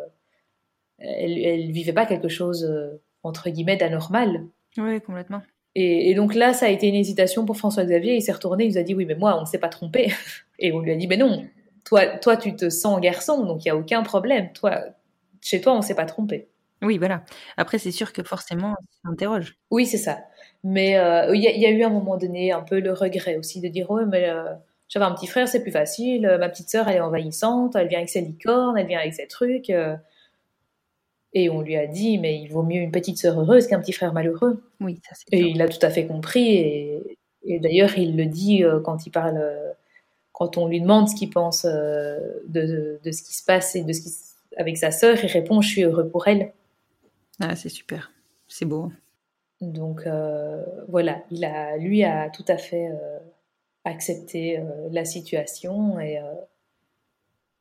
elle, elle vivait pas quelque chose euh, entre guillemets d'anormal. Oui, complètement. Et, et donc là, ça a été une hésitation pour François Xavier. Il s'est retourné, il nous a dit oui, mais moi, on ne s'est pas trompé. Et on lui a dit, mais non, toi, toi, tu te sens garçon, donc il y a aucun problème. Toi, chez toi, on ne s'est pas trompé. Oui, voilà. Après, c'est sûr que forcément, ça interroge. Oui, c'est ça. Mais euh, il y, a- il y a eu à un moment donné un peu le regret aussi de dire ouais, mais euh, j'avais un petit frère, c'est plus facile. Ma petite sœur, elle est envahissante, elle vient avec ses licornes, elle vient avec ses trucs. euh. Et on lui a dit, mais il vaut mieux une petite sœur heureuse qu'un petit frère malheureux. Oui, ça c'est Et sûr. il a tout à fait compris. Et, et d'ailleurs, il le dit euh, quand il parle, euh, quand on lui demande ce qu'il pense euh, de, ce qui se passe et de ce qui avec sa sœur, il répond Je suis heureux pour elle. Ah, c'est super. C'est beau. Donc euh, voilà, il a, lui a tout à fait accepté la situation et,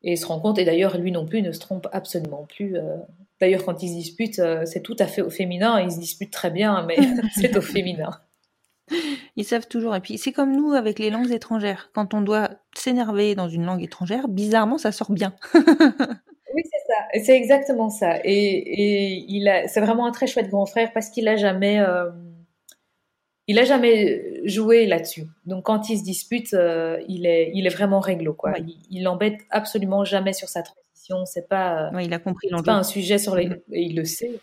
et il se rend compte. Et d'ailleurs, lui non plus ne se trompe absolument plus. euh. D'ailleurs, quand ils se disputent, euh, c'est tout à fait au féminin. Ils se disputent très bien, mais c'est au féminin. Ils savent toujours. Et puis c'est comme nous avec les langues étrangères. Quand on doit s'énerver dans une langue étrangère, bizarrement, ça sort bien. oui, c'est ça. C'est exactement ça. Et, et il a, c'est vraiment un très chouette grand frère parce qu'il a jamais, euh, il a jamais joué là-dessus. Donc quand il se dispute, euh, il est, il est vraiment réglo quoi. Il, il l'embête absolument jamais sur sa transition. C'est pas, il a compris c'est pas un sujet sur les, et il le sait.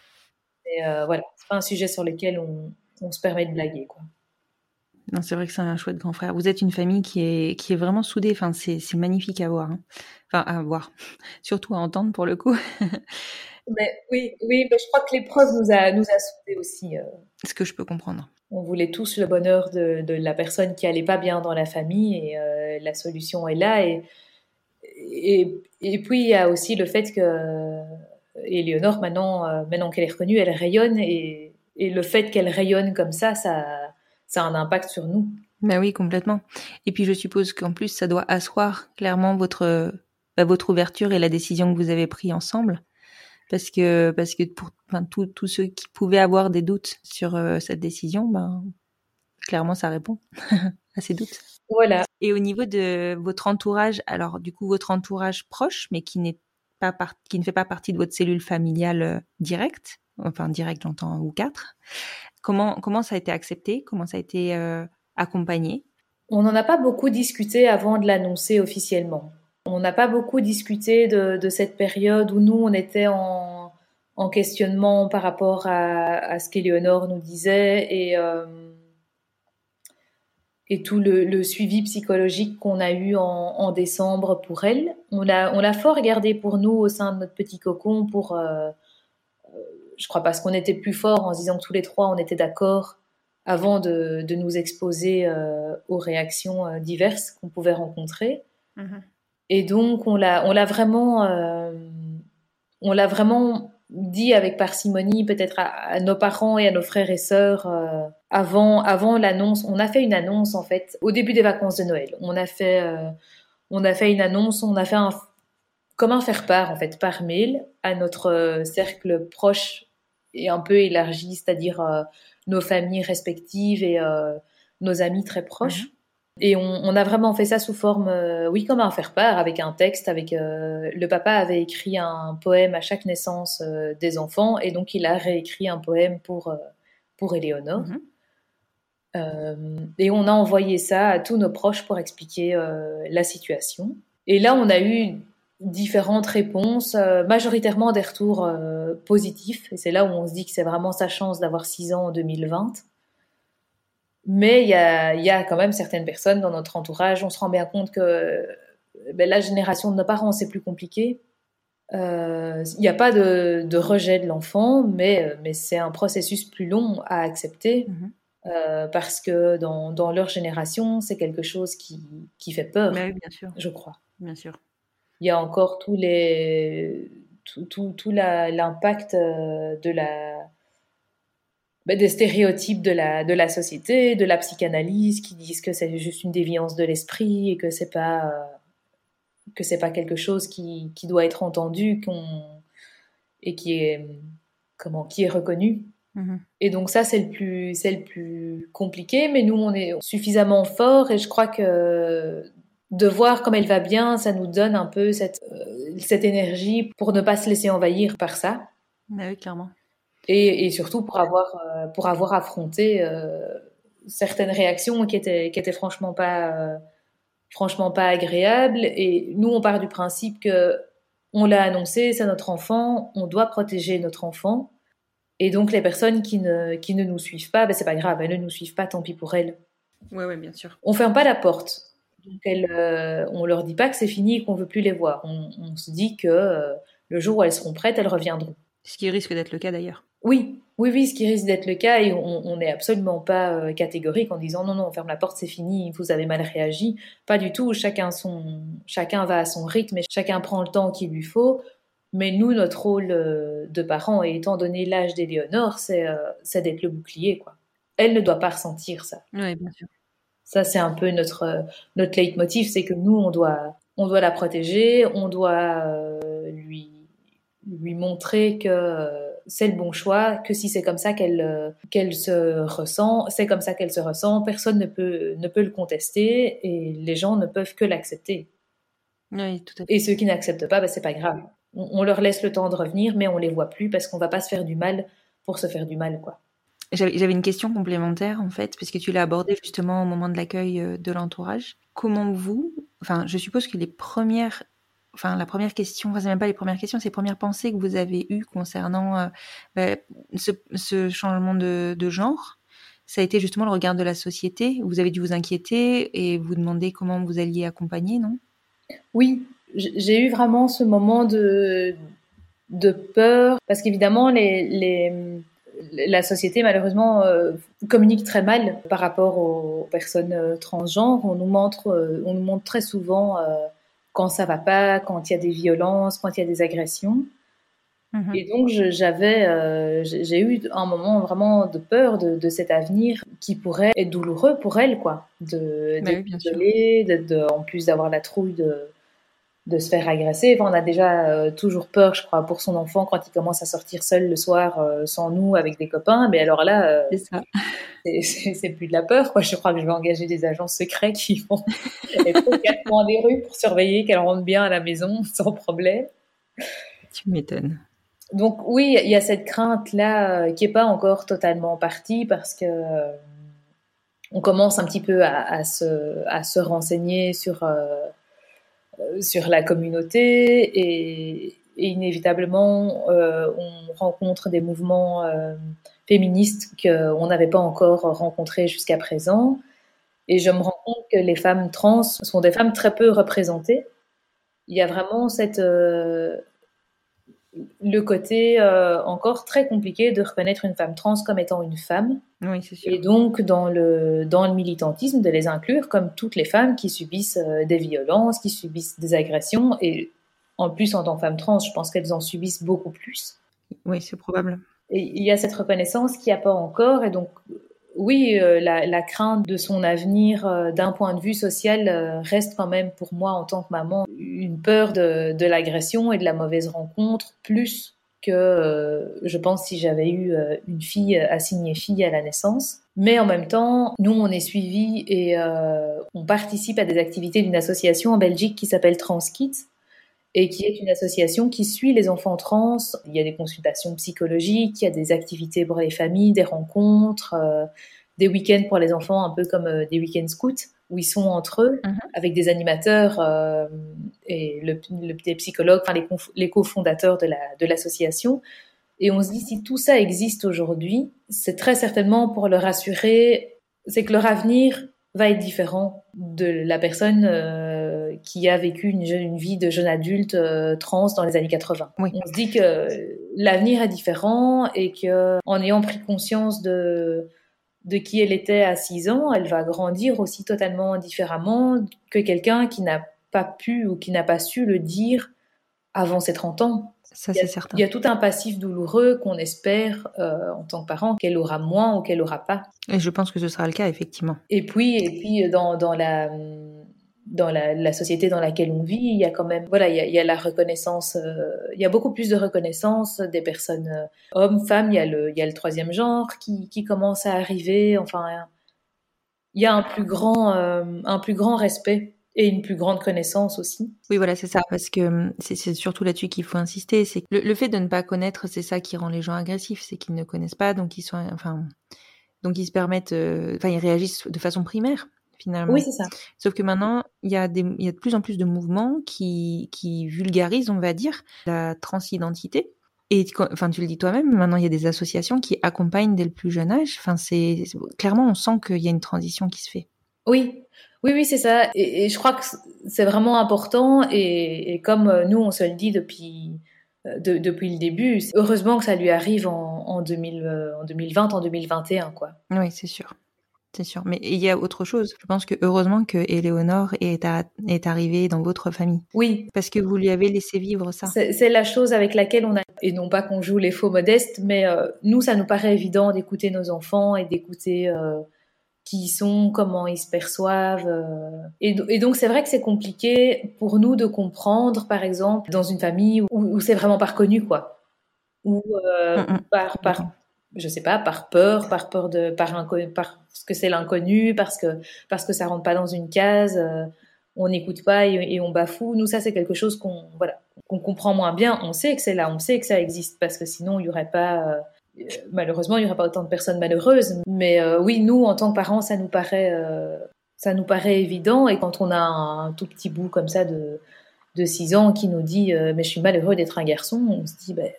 Mais euh, voilà, c'est pas un sujet sur lequel on, on se permet de blaguer quoi. Non, c'est vrai que c'est un chouette grand frère. Vous êtes une famille qui est, qui est vraiment soudée. Enfin, c'est, c'est magnifique à voir. Hein. Enfin, à voir. Surtout à entendre pour le coup. mais oui, oui, mais je crois que l'épreuve nous a, nous a soudés aussi. Euh. Ce que je peux comprendre. On voulait tous le bonheur de, la personne qui allait pas bien dans la famille et euh, la solution est là. Et, et, et, puis, il y a aussi le fait que Éléonore, maintenant, euh, maintenant qu'elle est reconnue, elle rayonne et, et le fait qu'elle rayonne comme ça, ça ça a un impact sur nous. Ben oui, complètement. Et puis je suppose qu'en plus, ça doit asseoir clairement votre, bah, votre ouverture et la décision que vous avez prise ensemble. Parce que, parce que pour enfin, tous ceux qui pouvaient avoir des doutes sur euh, cette décision, ben, clairement, ça répond à ces doutes. Voilà. Et au niveau de votre entourage, alors du coup, votre entourage proche, mais qui n'est pas qui ne fait pas partie de votre cellule familiale euh, directe, enfin directe, j'entends, ou quatre, Comment, comment ça a été accepté? Comment ça a été euh, accompagné? On n'en a pas beaucoup discuté avant de l'annoncer officiellement. On n'a pas beaucoup discuté de, cette période où nous, on était en, en questionnement par rapport à, ce qu'Éléonore nous disait et, euh, tout le, suivi psychologique qu'on a eu en, décembre pour elle. On l'a, fort regardé pour nous au sein de notre petit cocon pour... Euh, je crois parce qu'on était plus fort en se disant que tous les trois on était d'accord avant de, nous exposer euh, aux réactions euh, diverses qu'on pouvait rencontrer. Mm-hmm. Et donc on l'a on l'a vraiment euh, on l'a vraiment dit avec parcimonie peut-être à, nos parents et à nos frères et sœurs euh, avant avant l'annonce. On a fait une annonce en fait au début des vacances de Noël. On a fait euh, on a fait une annonce, on a fait un comment faire part en fait par mail à notre euh, cercle proche et un peu élargi, c'est-à-dire euh, nos familles respectives et euh, nos amis très proches. -hmm. Et on, on, a vraiment fait ça sous forme, euh, oui, comment faire part, avec un texte, avec euh, le papa avait écrit un poème à chaque naissance euh, des enfants, et donc il a réécrit un poème pour pour Éléonore. Mm -hmm. et on a envoyé ça à tous nos proches pour expliquer la situation. Et là, on a eu différentes réponses, majoritairement des retours positifs. Et c'est là où on se dit que c'est vraiment sa chance d'avoir 6 ans en 2020. Mais il y a, y a, quand même certaines personnes dans notre entourage, on se rend bien compte que ben, la génération de nos parents, c'est plus compliqué. Il euh, n'y a pas de, de rejet de l'enfant, mais, mais c'est un processus plus long à accepter. Mm -hmm. parce que dans, dans, leur génération, c'est quelque chose qui, qui fait peur, mais bien sûr. je crois. Bien sûr il y a encore tous les tout, tout, tout l'impact euh, de la bah, des stéréotypes de la de la société, de la psychanalyse qui disent que c'est juste une déviance de l'esprit et que c'est pas euh, que c'est pas quelque chose qui, qui doit être entendu qu'on et qui est comment qui est reconnu. Mmh. Et donc ça c'est le plus c'est le plus compliqué mais nous on est suffisamment fort et je crois que de voir comme elle va bien, ça nous donne un peu cette, euh, cette énergie pour ne pas se laisser envahir par ça. Mais oui, clairement. Et, et surtout pour avoir, euh, pour avoir affronté euh, certaines réactions qui étaient, qui étaient franchement pas, euh, franchement pas agréables. Et nous, on part du principe que on l'a annoncé, c'est notre enfant, on doit protéger notre enfant. Et donc les personnes qui ne, qui ne nous suivent pas, ben c'est pas grave, elles ne nous suivent pas, tant pis pour elles. Oui, oui, bien sûr. On ferme pas la porte donc elles, euh, on leur dit pas que c'est fini et qu'on veut plus les voir. On, on se dit que euh, le jour où elles seront prêtes, elles reviendront. Ce qui risque d'être le cas d'ailleurs. Oui, oui, oui, ce qui risque d'être le cas et on n'est absolument pas euh, catégorique en disant non, non, on ferme la porte, c'est fini, vous avez mal réagi. Pas du tout. Chacun son, chacun va à son rythme et chacun prend le temps qu'il lui faut. Mais nous, notre rôle euh, de parents, et étant donné l'âge d'Éléonore, c'est euh, d'être le bouclier, quoi. Elle ne doit pas ressentir ça. Oui, bien sûr. Ça, c'est un peu notre, notre leitmotiv, c'est que nous, on doit, on doit la protéger, on doit lui, lui montrer que, c'est le bon choix, que si c'est comme ça qu'elle euh, qu'elle se ressent, c'est comme ça qu'elle se ressent, personne ne peut, ne peut le contester et les gens ne peuvent que l'accepter. Oui, tout à fait. Et ceux qui n'acceptent pas, ben, c'est pas grave. On, on leur laisse le temps de revenir, mais on les voit plus parce qu'on va pas se faire du mal pour se faire du mal, quoi. J'avais une question complémentaire en fait, puisque tu l'as abordé justement au moment de l'accueil euh, de l'entourage. Comment vous, enfin, je suppose que les premières, enfin, la première question, enfin, c'est même pas les premières questions, c'est les premières pensées que vous avez eues concernant euh, ben, ce, changement de, genre, ça a été justement le regard de la société. Vous avez dû vous inquiéter et vous demander comment vous alliez accompagner, non? Oui, j'ai eu vraiment ce moment de, de peur, parce qu'évidemment, la société, malheureusement, euh, communique très mal par rapport aux personnes euh, transgenres. On nous montre, on nous montre très souvent quand ça va pas, quand il y a des violences, quand il y a des agressions. Mhm. Et donc, j'avais, euh, j'ai eu un moment vraiment de peur de, de cet avenir qui pourrait être douloureux pour elle, quoi. De, Bah oui, de- en plus d'avoir la trouille de, de se faire agresser. Enfin, on a déjà euh, toujours peur, je crois, pour son enfant quand il commence à sortir seul le soir euh, sans nous avec des copains. Mais alors là, euh, C'est plus de la peur, quoi. Je crois que je vais engager des agents secrets qui vont être coins des rues pour surveiller qu'elle rentre bien à la maison sans problème. Tu m'étonnes. Donc oui, il y a cette crainte-là qui est pas encore totalement partie parce que on commence un petit peu à, à se, à se renseigner sur, sur la communauté et, inévitablement euh, on rencontre des mouvements euh, féministes qu'on n'avait pas encore rencontrés jusqu'à présent. Et je me rends compte que les femmes trans sont des femmes très peu représentées. Il y a vraiment cette, euh, le côté euh, encore très compliqué de reconnaître une femme trans comme étant une femme Oui, c'est sûr. et donc dans le dans le militantisme de les inclure comme toutes les femmes qui subissent euh, des violences, qui subissent des agressions et en plus en tant que femme trans, je pense qu'elles en subissent beaucoup plus. Oui, c'est probable. Et il y a cette reconnaissance qu'il n'y a pas encore et donc oui, euh, la, crainte de son avenir euh, d'un point de vue social euh, reste quand même pour moi en tant que maman une peur de, de l'agression et de la mauvaise rencontre plus que je pense si j'avais eu une fille assignée fille à la naissance. Mais en même temps, nous on est suivis et on participe à des activités d'une association en Belgique qui s'appelle Transkit et qui est une association qui suit les enfants trans. Il y a des consultations psychologiques, il y a des activités pour les familles, des rencontres, euh, des week-ends pour les enfants, un peu comme euh, des week-ends scouts, où ils sont entre eux, Mhm. avec des animateurs euh, et le, le- des psychologues, enfin les, les cofondateurs de la- de l'association. et on se dit, si tout ça existe aujourd'hui, c'est très certainement pour leur assurer, c'est que leur avenir va être différent de la personne qui a vécu une, jeune- une vie de jeune adulte euh, trans dans les années 80. Oui. On se dit que l'avenir est différent et que en ayant pris conscience de de qui elle était à 6 ans, elle va grandir aussi totalement différemment que quelqu'un qui n'a pas pu ou qui n'a pas su le dire avant ses 30 ans. Ça, c'est certain. il y a tout un passif douloureux qu'on espère euh, en tant que parent qu'elle aura moins ou qu'elle aura pas. Et je pense que ce sera le cas, effectivement. Et puis, et puis dans, dans la dans la, société dans laquelle on vit, il y a quand même voilà, il y a, la reconnaissance, euh, il y a beaucoup plus de reconnaissance des personnes euh, hommes, femmes. Il y a le il y a le troisième genre qui qui commence à arriver. Enfin, il y a un plus grand euh, un plus grand respect et une plus grande connaissance aussi. Oui, voilà, c'est ça, parce que hum, c'est surtout là-dessus qu'il faut insister. C'est le, le fait de ne pas connaître, c'est ça qui rend les gens agressifs, c'est qu'ils ne connaissent pas, donc ils sont, enfin, donc ils se permettent, enfin, ils réagissent de façon primaire finalement. Oui, c'est ça. Sauf que maintenant, il y a des, il y a de plus en plus de mouvements qui, qui vulgarisent, on va dire, la transidentité. Et enfin, tu le dis toi-même, maintenant il y a des associations qui accompagnent dès le plus jeune âge. Enfin, c'est clairement, on sent qu'il y a une transition qui se fait. Oui, oui, oui, c'est ça. Et, et je crois que c'est vraiment important. Et, et comme euh, nous, on se le dit depuis, euh, de- depuis le début, heureusement que ça lui arrive en, en, 2000, euh, en 2020, en 2021, quoi. Oui, c'est sûr. C'est sûr. Mais il y a autre chose. Je pense que heureusement que Éléonore est, à- est arrivée dans votre famille. Oui, Parce que vous lui avez laissé vivre ça. c'est la chose avec laquelle on a, et non pas qu'on joue les faux modestes, mais euh, nous, ça nous paraît évident d'écouter nos enfants et d'écouter euh, qui ils sont, comment ils se perçoivent. euh. Et, do- et donc, c'est vrai que c'est compliqué pour nous de comprendre, par exemple, dans une famille où, où c'est vraiment pas reconnu, quoi. ou mm, mm. par, par, je sais pas, par peur, par peur de, par parce que c'est l'inconnu, parce que, parce que ça rentre pas dans une case, euh, on n'écoute pas et, on bafoue. Nous, ça, c'est quelque chose qu'on, voilà, qu'on comprend moins bien. On sait que c'est là, on sait que ça existe, parce que sinon, il y aurait pas, euh, malheureusement, il n'y aurait pas autant de personnes malheureuses. Mais oui, nous, en tant que parents, ça nous paraît, ça nous paraît évident. Et quand on a un, tout petit bout comme ça de, de 6 ans qui nous dit mais je suis malheureux d'être un garçon, on se dit ben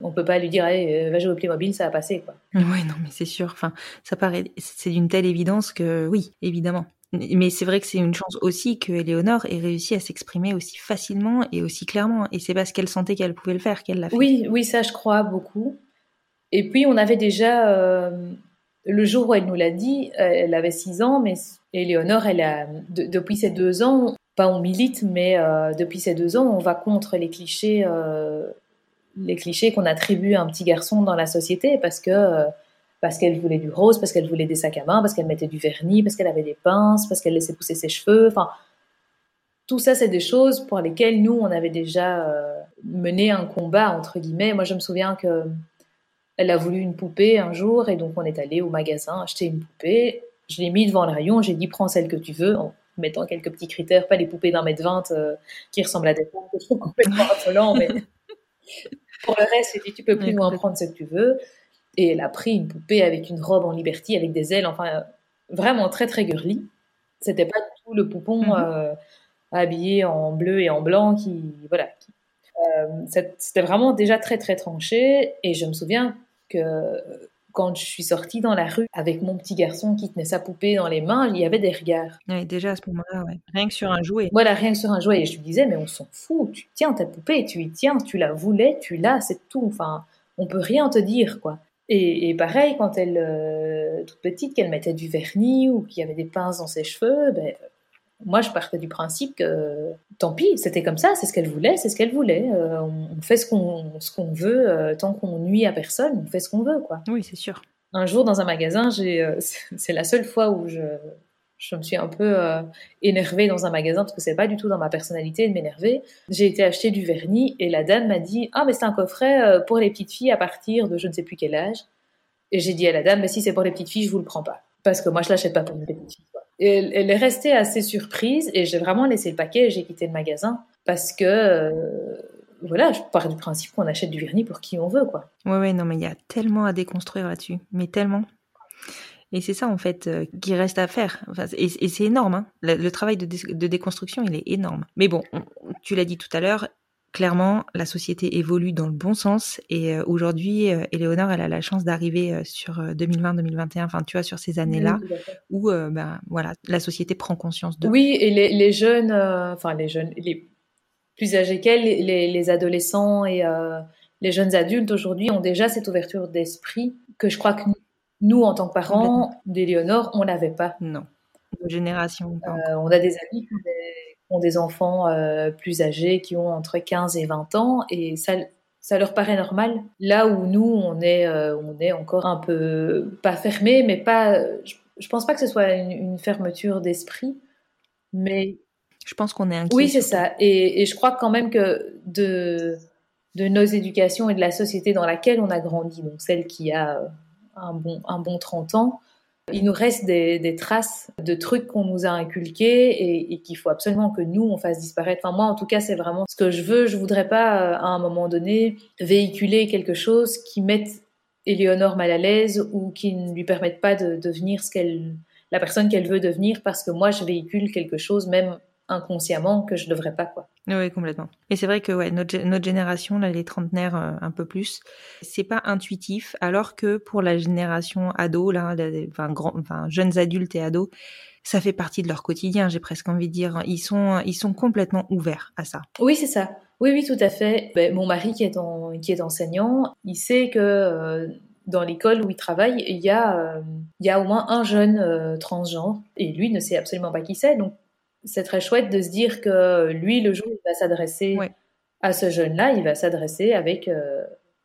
on peut pas lui dire, allez, va jouer au Playmobil, ça va passer, quoi. Oui, non, mais c'est sûr. Enfin, ça paraît, c'est d'une telle évidence que, oui, évidemment. Mais c'est vrai que c'est une chance aussi que Éléonore ait réussi à s'exprimer aussi facilement et aussi clairement. Et c'est parce qu'elle sentait qu'elle pouvait le faire qu'elle l'a fait. Oui, oui, ça, je crois beaucoup. Et puis, on avait déjà, euh, le jour où elle nous l'a dit, elle avait 6 ans, mais Éléonore, elle a, depuis ses deux ans, pas on milite, mais euh, depuis ces deux ans, on va contre les clichés euh, les clichés qu'on attribue à un petit garçon dans la société parce que euh, parce qu'elle voulait du rose, parce qu'elle voulait des sacs à main, parce qu'elle mettait du vernis, parce qu'elle avait des pinces, parce qu'elle laissait pousser ses cheveux. Enfin, tout ça, c'est des choses pour lesquelles nous, on avait déjà euh, mené un combat entre guillemets. Moi, je me souviens que elle a voulu une poupée un jour et donc on est allé au magasin acheter une poupée. Je l'ai mis devant le rayon, j'ai dit prends celle que tu veux en mettant quelques petits critères, pas les poupées d'un mètre vingt euh, qui ressemblent à des poupées que je trouve complètement affolant, mais pour le reste, dit, tu peux plus nous en prendre ce que tu veux. Et elle a pris une poupée avec une robe en liberty, avec des ailes, enfin, vraiment très, très girly. C'était pas du tout le poupon mhm. euh, habillé en bleu et en blanc qui, voilà. Euh, c'était vraiment déjà très, très tranché. Et je me souviens que quand je suis sortie dans la rue avec mon petit garçon qui tenait sa poupée dans les mains, il y avait des regards. Oui, déjà à ce moment-là, rien que sur un jouet. Voilà, rien que sur un jouet. Et je lui disais, mais on s'en fout, tu tiens ta poupée, tu y tiens, tu la voulais, tu l'as, c'est tout. Enfin, on peut rien te dire, quoi. Et, pareil, quand elle, euh, toute petite, qu'elle mettait du vernis ou qu'il y avait des pinces dans ses cheveux, ben, moi, je partais du principe que tant pis, c'était comme ça, c'est ce qu'elle voulait, c'est ce qu'elle voulait. Euh, on fait ce qu'on ce qu'on veut, euh, tant qu'on nuit à personne, on fait ce qu'on veut, quoi. Oui, c'est sûr. Un jour, dans un magasin, j'ai, euh, c'est la seule fois où je, je me suis un peu énervée dans un magasin parce que c'est pas du tout dans ma personnalité de m'énerver. J'ai été acheter du vernis et la dame m'a dit ah mais c'est un coffret pour les petites filles à partir de je ne sais plus quel âge. Et j'ai dit à la dame mais si c'est pour les petites filles je vous le prends pas parce que moi je l'achète pas pour une petite elle, est restée assez surprise et j'ai vraiment laissé le paquet et j'ai quitté le magasin parce que euh, voilà, je pars du principe qu'on achète du vernis pour qui on veut, quoi. Ouais, ouais, non, mais il y a tellement à déconstruire là-dessus, mais tellement. Et c'est ça, en fait, euh, qui reste à faire. et, c'est énorme, hein. le, travail de, de, déconstruction, il est énorme. Mais bon, tu l'as dit tout à l'heure, clairement, la société évolue dans le bon sens. Et euh, aujourd'hui, euh, Éléonore, elle a la chance d'arriver euh, sur 2020-2021, enfin, tu vois, sur ces années-là, où ben, voilà, la société prend conscience de. Oui, et les, jeunes, enfin, les jeunes, les plus âgés qu'elle, les, adolescents et les jeunes adultes aujourd'hui ont déjà cette ouverture d'esprit que je crois que nous, en tant que parents d'Éléonore, on n'avait pas. Non. Nos générations. on a des amis qui ont des ont des enfants euh, plus âgés qui ont entre 15 et 20 ans et ça, ça leur paraît normal. Là où nous, on est, euh, on est encore un peu, pas fermé, mais pas, je, je pense pas que ce soit une, fermeture d'esprit, mais. Je pense qu'on est inquiet. Oui, c'est ça. Et, et, je crois quand même que de, de nos éducations et de la société dans laquelle on a grandi, donc celle qui a un bon, un bon 30 ans, il nous reste des, traces de trucs qu'on nous a inculqués et, qu'il faut absolument que nous, on fasse disparaître. Enfin, moi, en tout cas, c'est vraiment ce que je veux. Je voudrais pas, euh, à un moment donné, véhiculer quelque chose qui mette Éléonore mal à l'aise ou qui ne lui permette pas de devenir ce qu'elle, la personne qu'elle veut devenir parce que moi, je véhicule quelque chose, même inconsciemment que je devrais pas quoi. Oui, complètement. Et c'est vrai que ouais, notre, notre génération, là, les trentenaires euh, un peu plus, c'est pas intuitif, alors que pour la génération ado, là, enfin, grand, enfin jeunes adultes et ados, ça fait partie de leur quotidien. J'ai presque envie de dire, ils sont ils sont complètement ouverts à ça. Oui, c'est ça. Oui, oui, tout à fait. Ben, mon mari qui est en, qui est enseignant, il sait que euh, dans l'école où il travaille, il y a, euh, il y a au moins un jeune transgenre et lui ne sait absolument pas qui c'est. Donc c'est très chouette de se dire que lui, le jour où il va s'adresser à ce jeune-là, il va s'adresser avec, euh,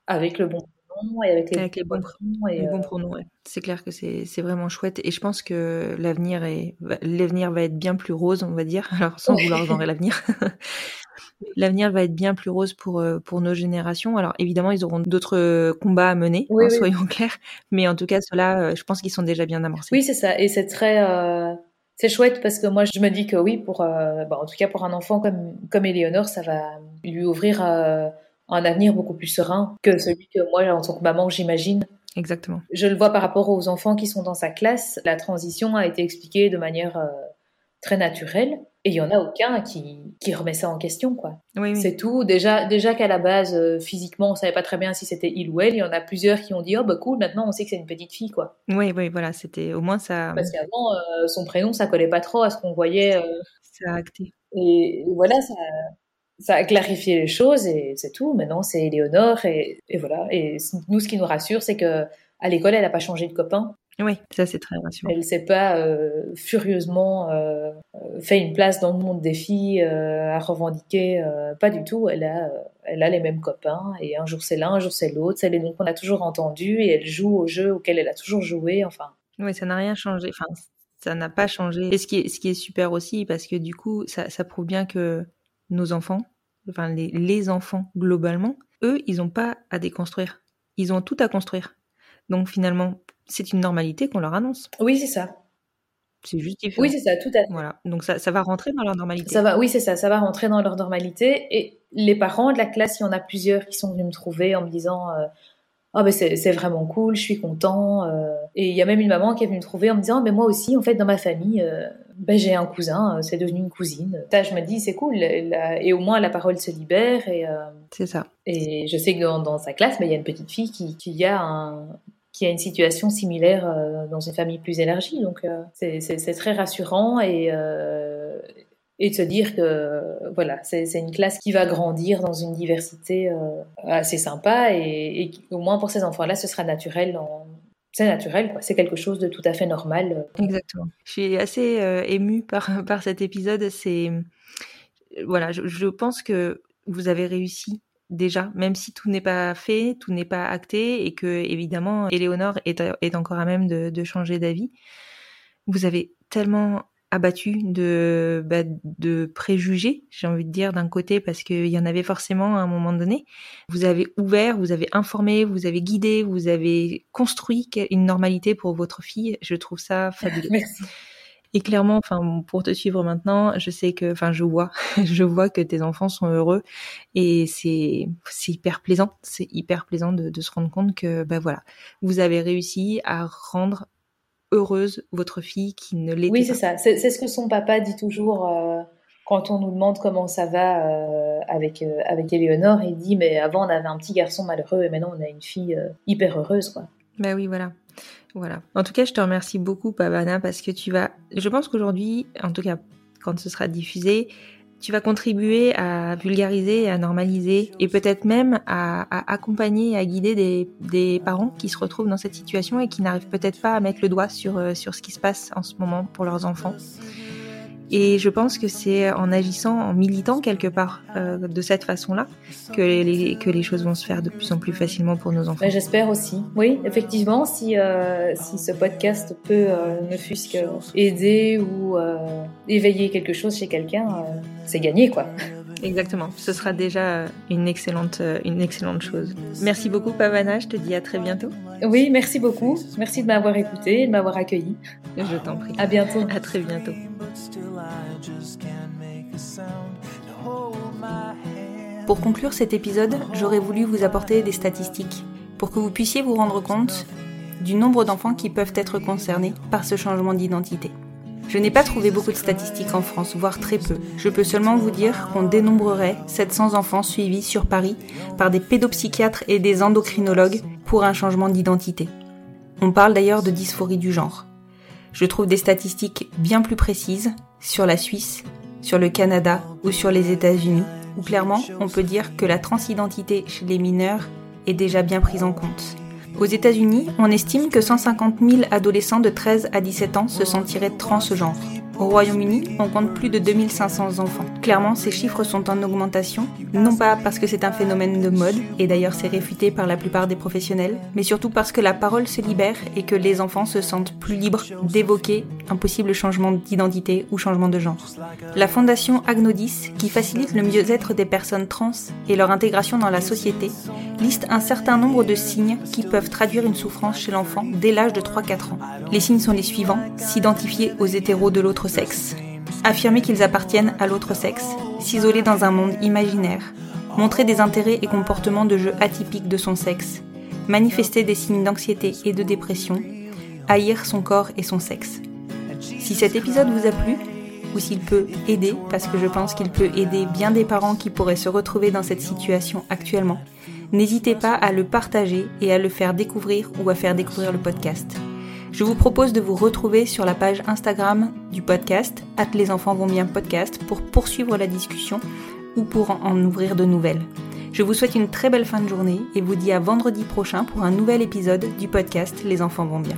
avec le bon pronoms et avec les, Avec les bons- pronoms. Et, Les bons euh, pronoms, ouais. C'est clair que c'est c'est vraiment chouette. Et je pense que l'avenir l'avenir va être bien plus rose, on va dire. Alors sans vouloir genrer l'avenir. L'avenir va être bien plus rose pour euh, pour nos générations. Alors évidemment, ils auront d'autres combats à mener, Oui, hein, oui. soyons clairs. Mais en tout cas, ceux-là, je pense qu'ils sont déjà bien amorcés. Oui, c'est ça. Et c'est très, euh, c'est chouette parce que moi, je me dis que oui, pour, euh, bah, en tout cas pour un enfant comme comme Éléonore, ça va lui ouvrir euh, un avenir beaucoup plus serein que celui que moi, en tant que maman, j'imagine. Exactement. Je le vois par rapport aux enfants qui sont dans sa classe. La transition a été expliquée de manière euh, très naturelle. Et il y en a aucun qui, qui remet ça en question, quoi. Oui, oui. C'est tout. Déjà, déjà qu'à la base, euh, physiquement, on savait pas très bien si c'était il ou elle. Il y en a plusieurs qui ont dit, oh bah cool, maintenant on sait que c'est une petite fille, quoi. Oui, oui, voilà. C'était au moins ça. Parce qu'avant, euh, son prénom, ça collait pas trop à ce qu'on voyait. euh, Ça a acté. et voilà, ça, ça a clarifié les choses et c'est tout. Maintenant, c'est Éléonore et, et voilà. Et nous, ce qui nous rassure, c'est que à l'école, elle a pas changé de copain. Oui, ça c'est très rassurant. Elle s'est pas euh, furieusement euh, fait une place dans le monde des filles euh, à revendiquer. pas du tout. Elle a, elle a les mêmes copains et un jour c'est l'un, un jour c'est l'autre. C'est les noms qu'on a toujours entendus et elle joue au jeu auquel elle a toujours joué. Enfin, Oui, ça n'a rien changé. Enfin, ça n'a pas changé. Et ce qui est, ce qui est super aussi, parce que du coup, ça, ça prouve bien que nos enfants, enfin les, les enfants globalement, eux, ils n'ont pas à déconstruire. Ils ont tout à construire. Donc finalement, c'est une normalité qu'on leur annonce. oui, c'est ça. C'est juste différent. Oui, c'est ça, tout à fait. Voilà. Donc ça, ça va rentrer dans leur normalité. Ça va, oui, c'est ça, ça va rentrer dans leur normalité. Et les parents de la classe, il y en a plusieurs qui sont venus me trouver en me disant euh, Ah, ben c'est vraiment cool, je suis content. euh. Et il y a même une maman qui est venue me trouver en me disant Mais moi aussi, en fait, dans ma famille, euh, ben, j'ai un cousin, euh, c'est devenu une cousine. Ça, je me dis C'est cool. Et au moins, la parole se libère. Et, euh, C'est ça. et je sais que dans, dans sa classe, ben, il y a une petite fille qui, qui a un qui a une situation similaire euh, dans une famille plus élargie. Donc, euh, c'est- très rassurant et, euh, et de se dire que voilà, c'est c'est une classe qui va grandir dans une diversité assez sympa et, et au moins pour ces enfants-là, ce sera naturel. C'est naturel, c'est quelque chose de tout à fait normal. Exactement. Je suis assez euh, émue par, par cet épisode. C'est voilà, je, pense que vous avez réussi déjà, même si tout n'est pas fait, tout n'est pas acté, et que évidemment, Éléonore est, est encore à même de changer d'avis. Vous avez tellement abattu de, bah, de préjugés, j'ai envie de dire d'un côté, parce qu'il y en avait forcément à un moment donné. Vous avez ouvert, vous avez informé, vous avez guidé, vous avez construit une normalité pour votre fille. Je trouve ça fabuleux. Merci. Et clairement, enfin, pour te suivre maintenant, je sais que, enfin, je vois, je vois que tes enfants sont heureux et c'est, c'est hyper plaisant. C'est hyper plaisant de, de se rendre compte que, bah voilà, vous avez réussi à rendre heureuse votre fille qui ne l'était Oui, pas. c'est ça. C'est ce que son papa dit toujours euh, quand on nous demande comment ça va euh, avec, euh, avec Éléonore. Il dit Mais avant, on avait un petit garçon malheureux et maintenant, on a une fille hyper heureuse. Quoi. Bah oui, voilà. Voilà. En tout cas, je te remercie beaucoup, Pavana, parce que tu vas. Je pense qu'aujourd'hui, en tout cas, quand ce sera diffusé, tu vas contribuer à vulgariser, à normaliser, et peut-être même à, à accompagner, à guider des, parents qui se retrouvent dans cette situation et qui n'arrivent peut-être pas à mettre le doigt sur, euh, sur ce qui se passe en ce moment pour leurs enfants. Et je pense que c'est en agissant, en militant quelque part euh, de cette façon-là, que les, que les choses vont se faire de plus en plus facilement pour nos enfants. Mais J'espère aussi. Oui, effectivement, si, euh, si ce podcast peut euh, ne fût-ce que aider ou euh, éveiller quelque chose chez quelqu'un, euh, c'est gagné, quoi. Exactement, ce sera déjà une excellente, une excellente chose. Merci beaucoup Pavana, je te dis à très bientôt. Oui, merci beaucoup. Merci de m'avoir écouté et de m'avoir accueilli. Je t'en prie. À bientôt. À très bientôt. Pour conclure cet épisode, j'aurais voulu vous apporter des statistiques pour que vous puissiez vous rendre compte du nombre d'enfants qui peuvent être concernés par ce changement d'identité. Je n'ai pas trouvé beaucoup de statistiques en France, voire très peu. Je peux seulement vous dire qu'on dénombrerait 700 enfants suivis sur Paris par des pédopsychiatres et des endocrinologues pour un changement d'identité. On parle d'ailleurs de dysphorie du genre. Je trouve des statistiques bien plus précises sur la Suisse, sur le Canada ou sur les États-Unis, où clairement on peut dire que la transidentité chez les mineurs est déjà bien prise en compte. Aux États-Unis, on estime que 150 000 adolescents de 13 à 17 ans se sentiraient transgenres. Au Royaume-Uni, on compte plus de 2500 enfants. Clairement, ces chiffres sont en augmentation, non pas parce que c'est un phénomène de mode, et d'ailleurs c'est réfuté par la plupart des professionnels, mais surtout parce que la parole se libère et que les enfants se sentent plus libres d'évoquer un possible changement d'identité ou changement de genre. La fondation Agnodis, qui facilite le mieux-être des personnes trans et leur intégration dans la société, liste un certain nombre de signes qui peuvent traduire une souffrance chez l'enfant dès l'âge de 3-4 ans. Les signes sont les suivants, s'identifier aux hétéros de l'autre sexe, affirmer qu'ils appartiennent à l'autre sexe, s'isoler dans un monde imaginaire, montrer des intérêts et comportements de jeu atypiques de son sexe, manifester des signes d'anxiété et de dépression, haïr son corps et son sexe. Si cet épisode vous a plu, ou s'il peut aider, parce que je pense qu'il peut aider bien des parents qui pourraient se retrouver dans cette situation actuellement, n'hésitez pas à le partager et à le faire découvrir ou à faire découvrir le podcast. Je vous propose de vous retrouver sur la page Instagram du podcast, at les enfants vont bien podcast, pour poursuivre la discussion ou pour en ouvrir de nouvelles. Je vous souhaite une très belle fin de journée et vous dis à vendredi prochain pour un nouvel épisode du podcast Les enfants vont bien.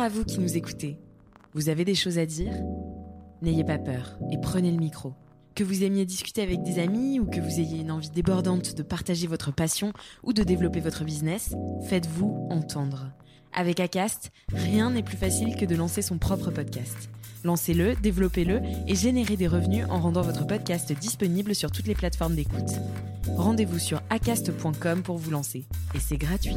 À vous qui nous écoutez. Vous avez des choses à dire? N'ayez pas peur et prenez le micro. Que vous aimiez discuter avec des amis ou que vous ayez une envie débordante de partager votre passion ou de développer votre business, faites-vous entendre. Avec Acast, rien n'est plus facile que de lancer son propre podcast. Lancez-le, développez-le et générez des revenus en rendant votre podcast disponible sur toutes les plateformes d'écoute. Rendez-vous sur acast.com pour vous lancer. Et c'est gratuit.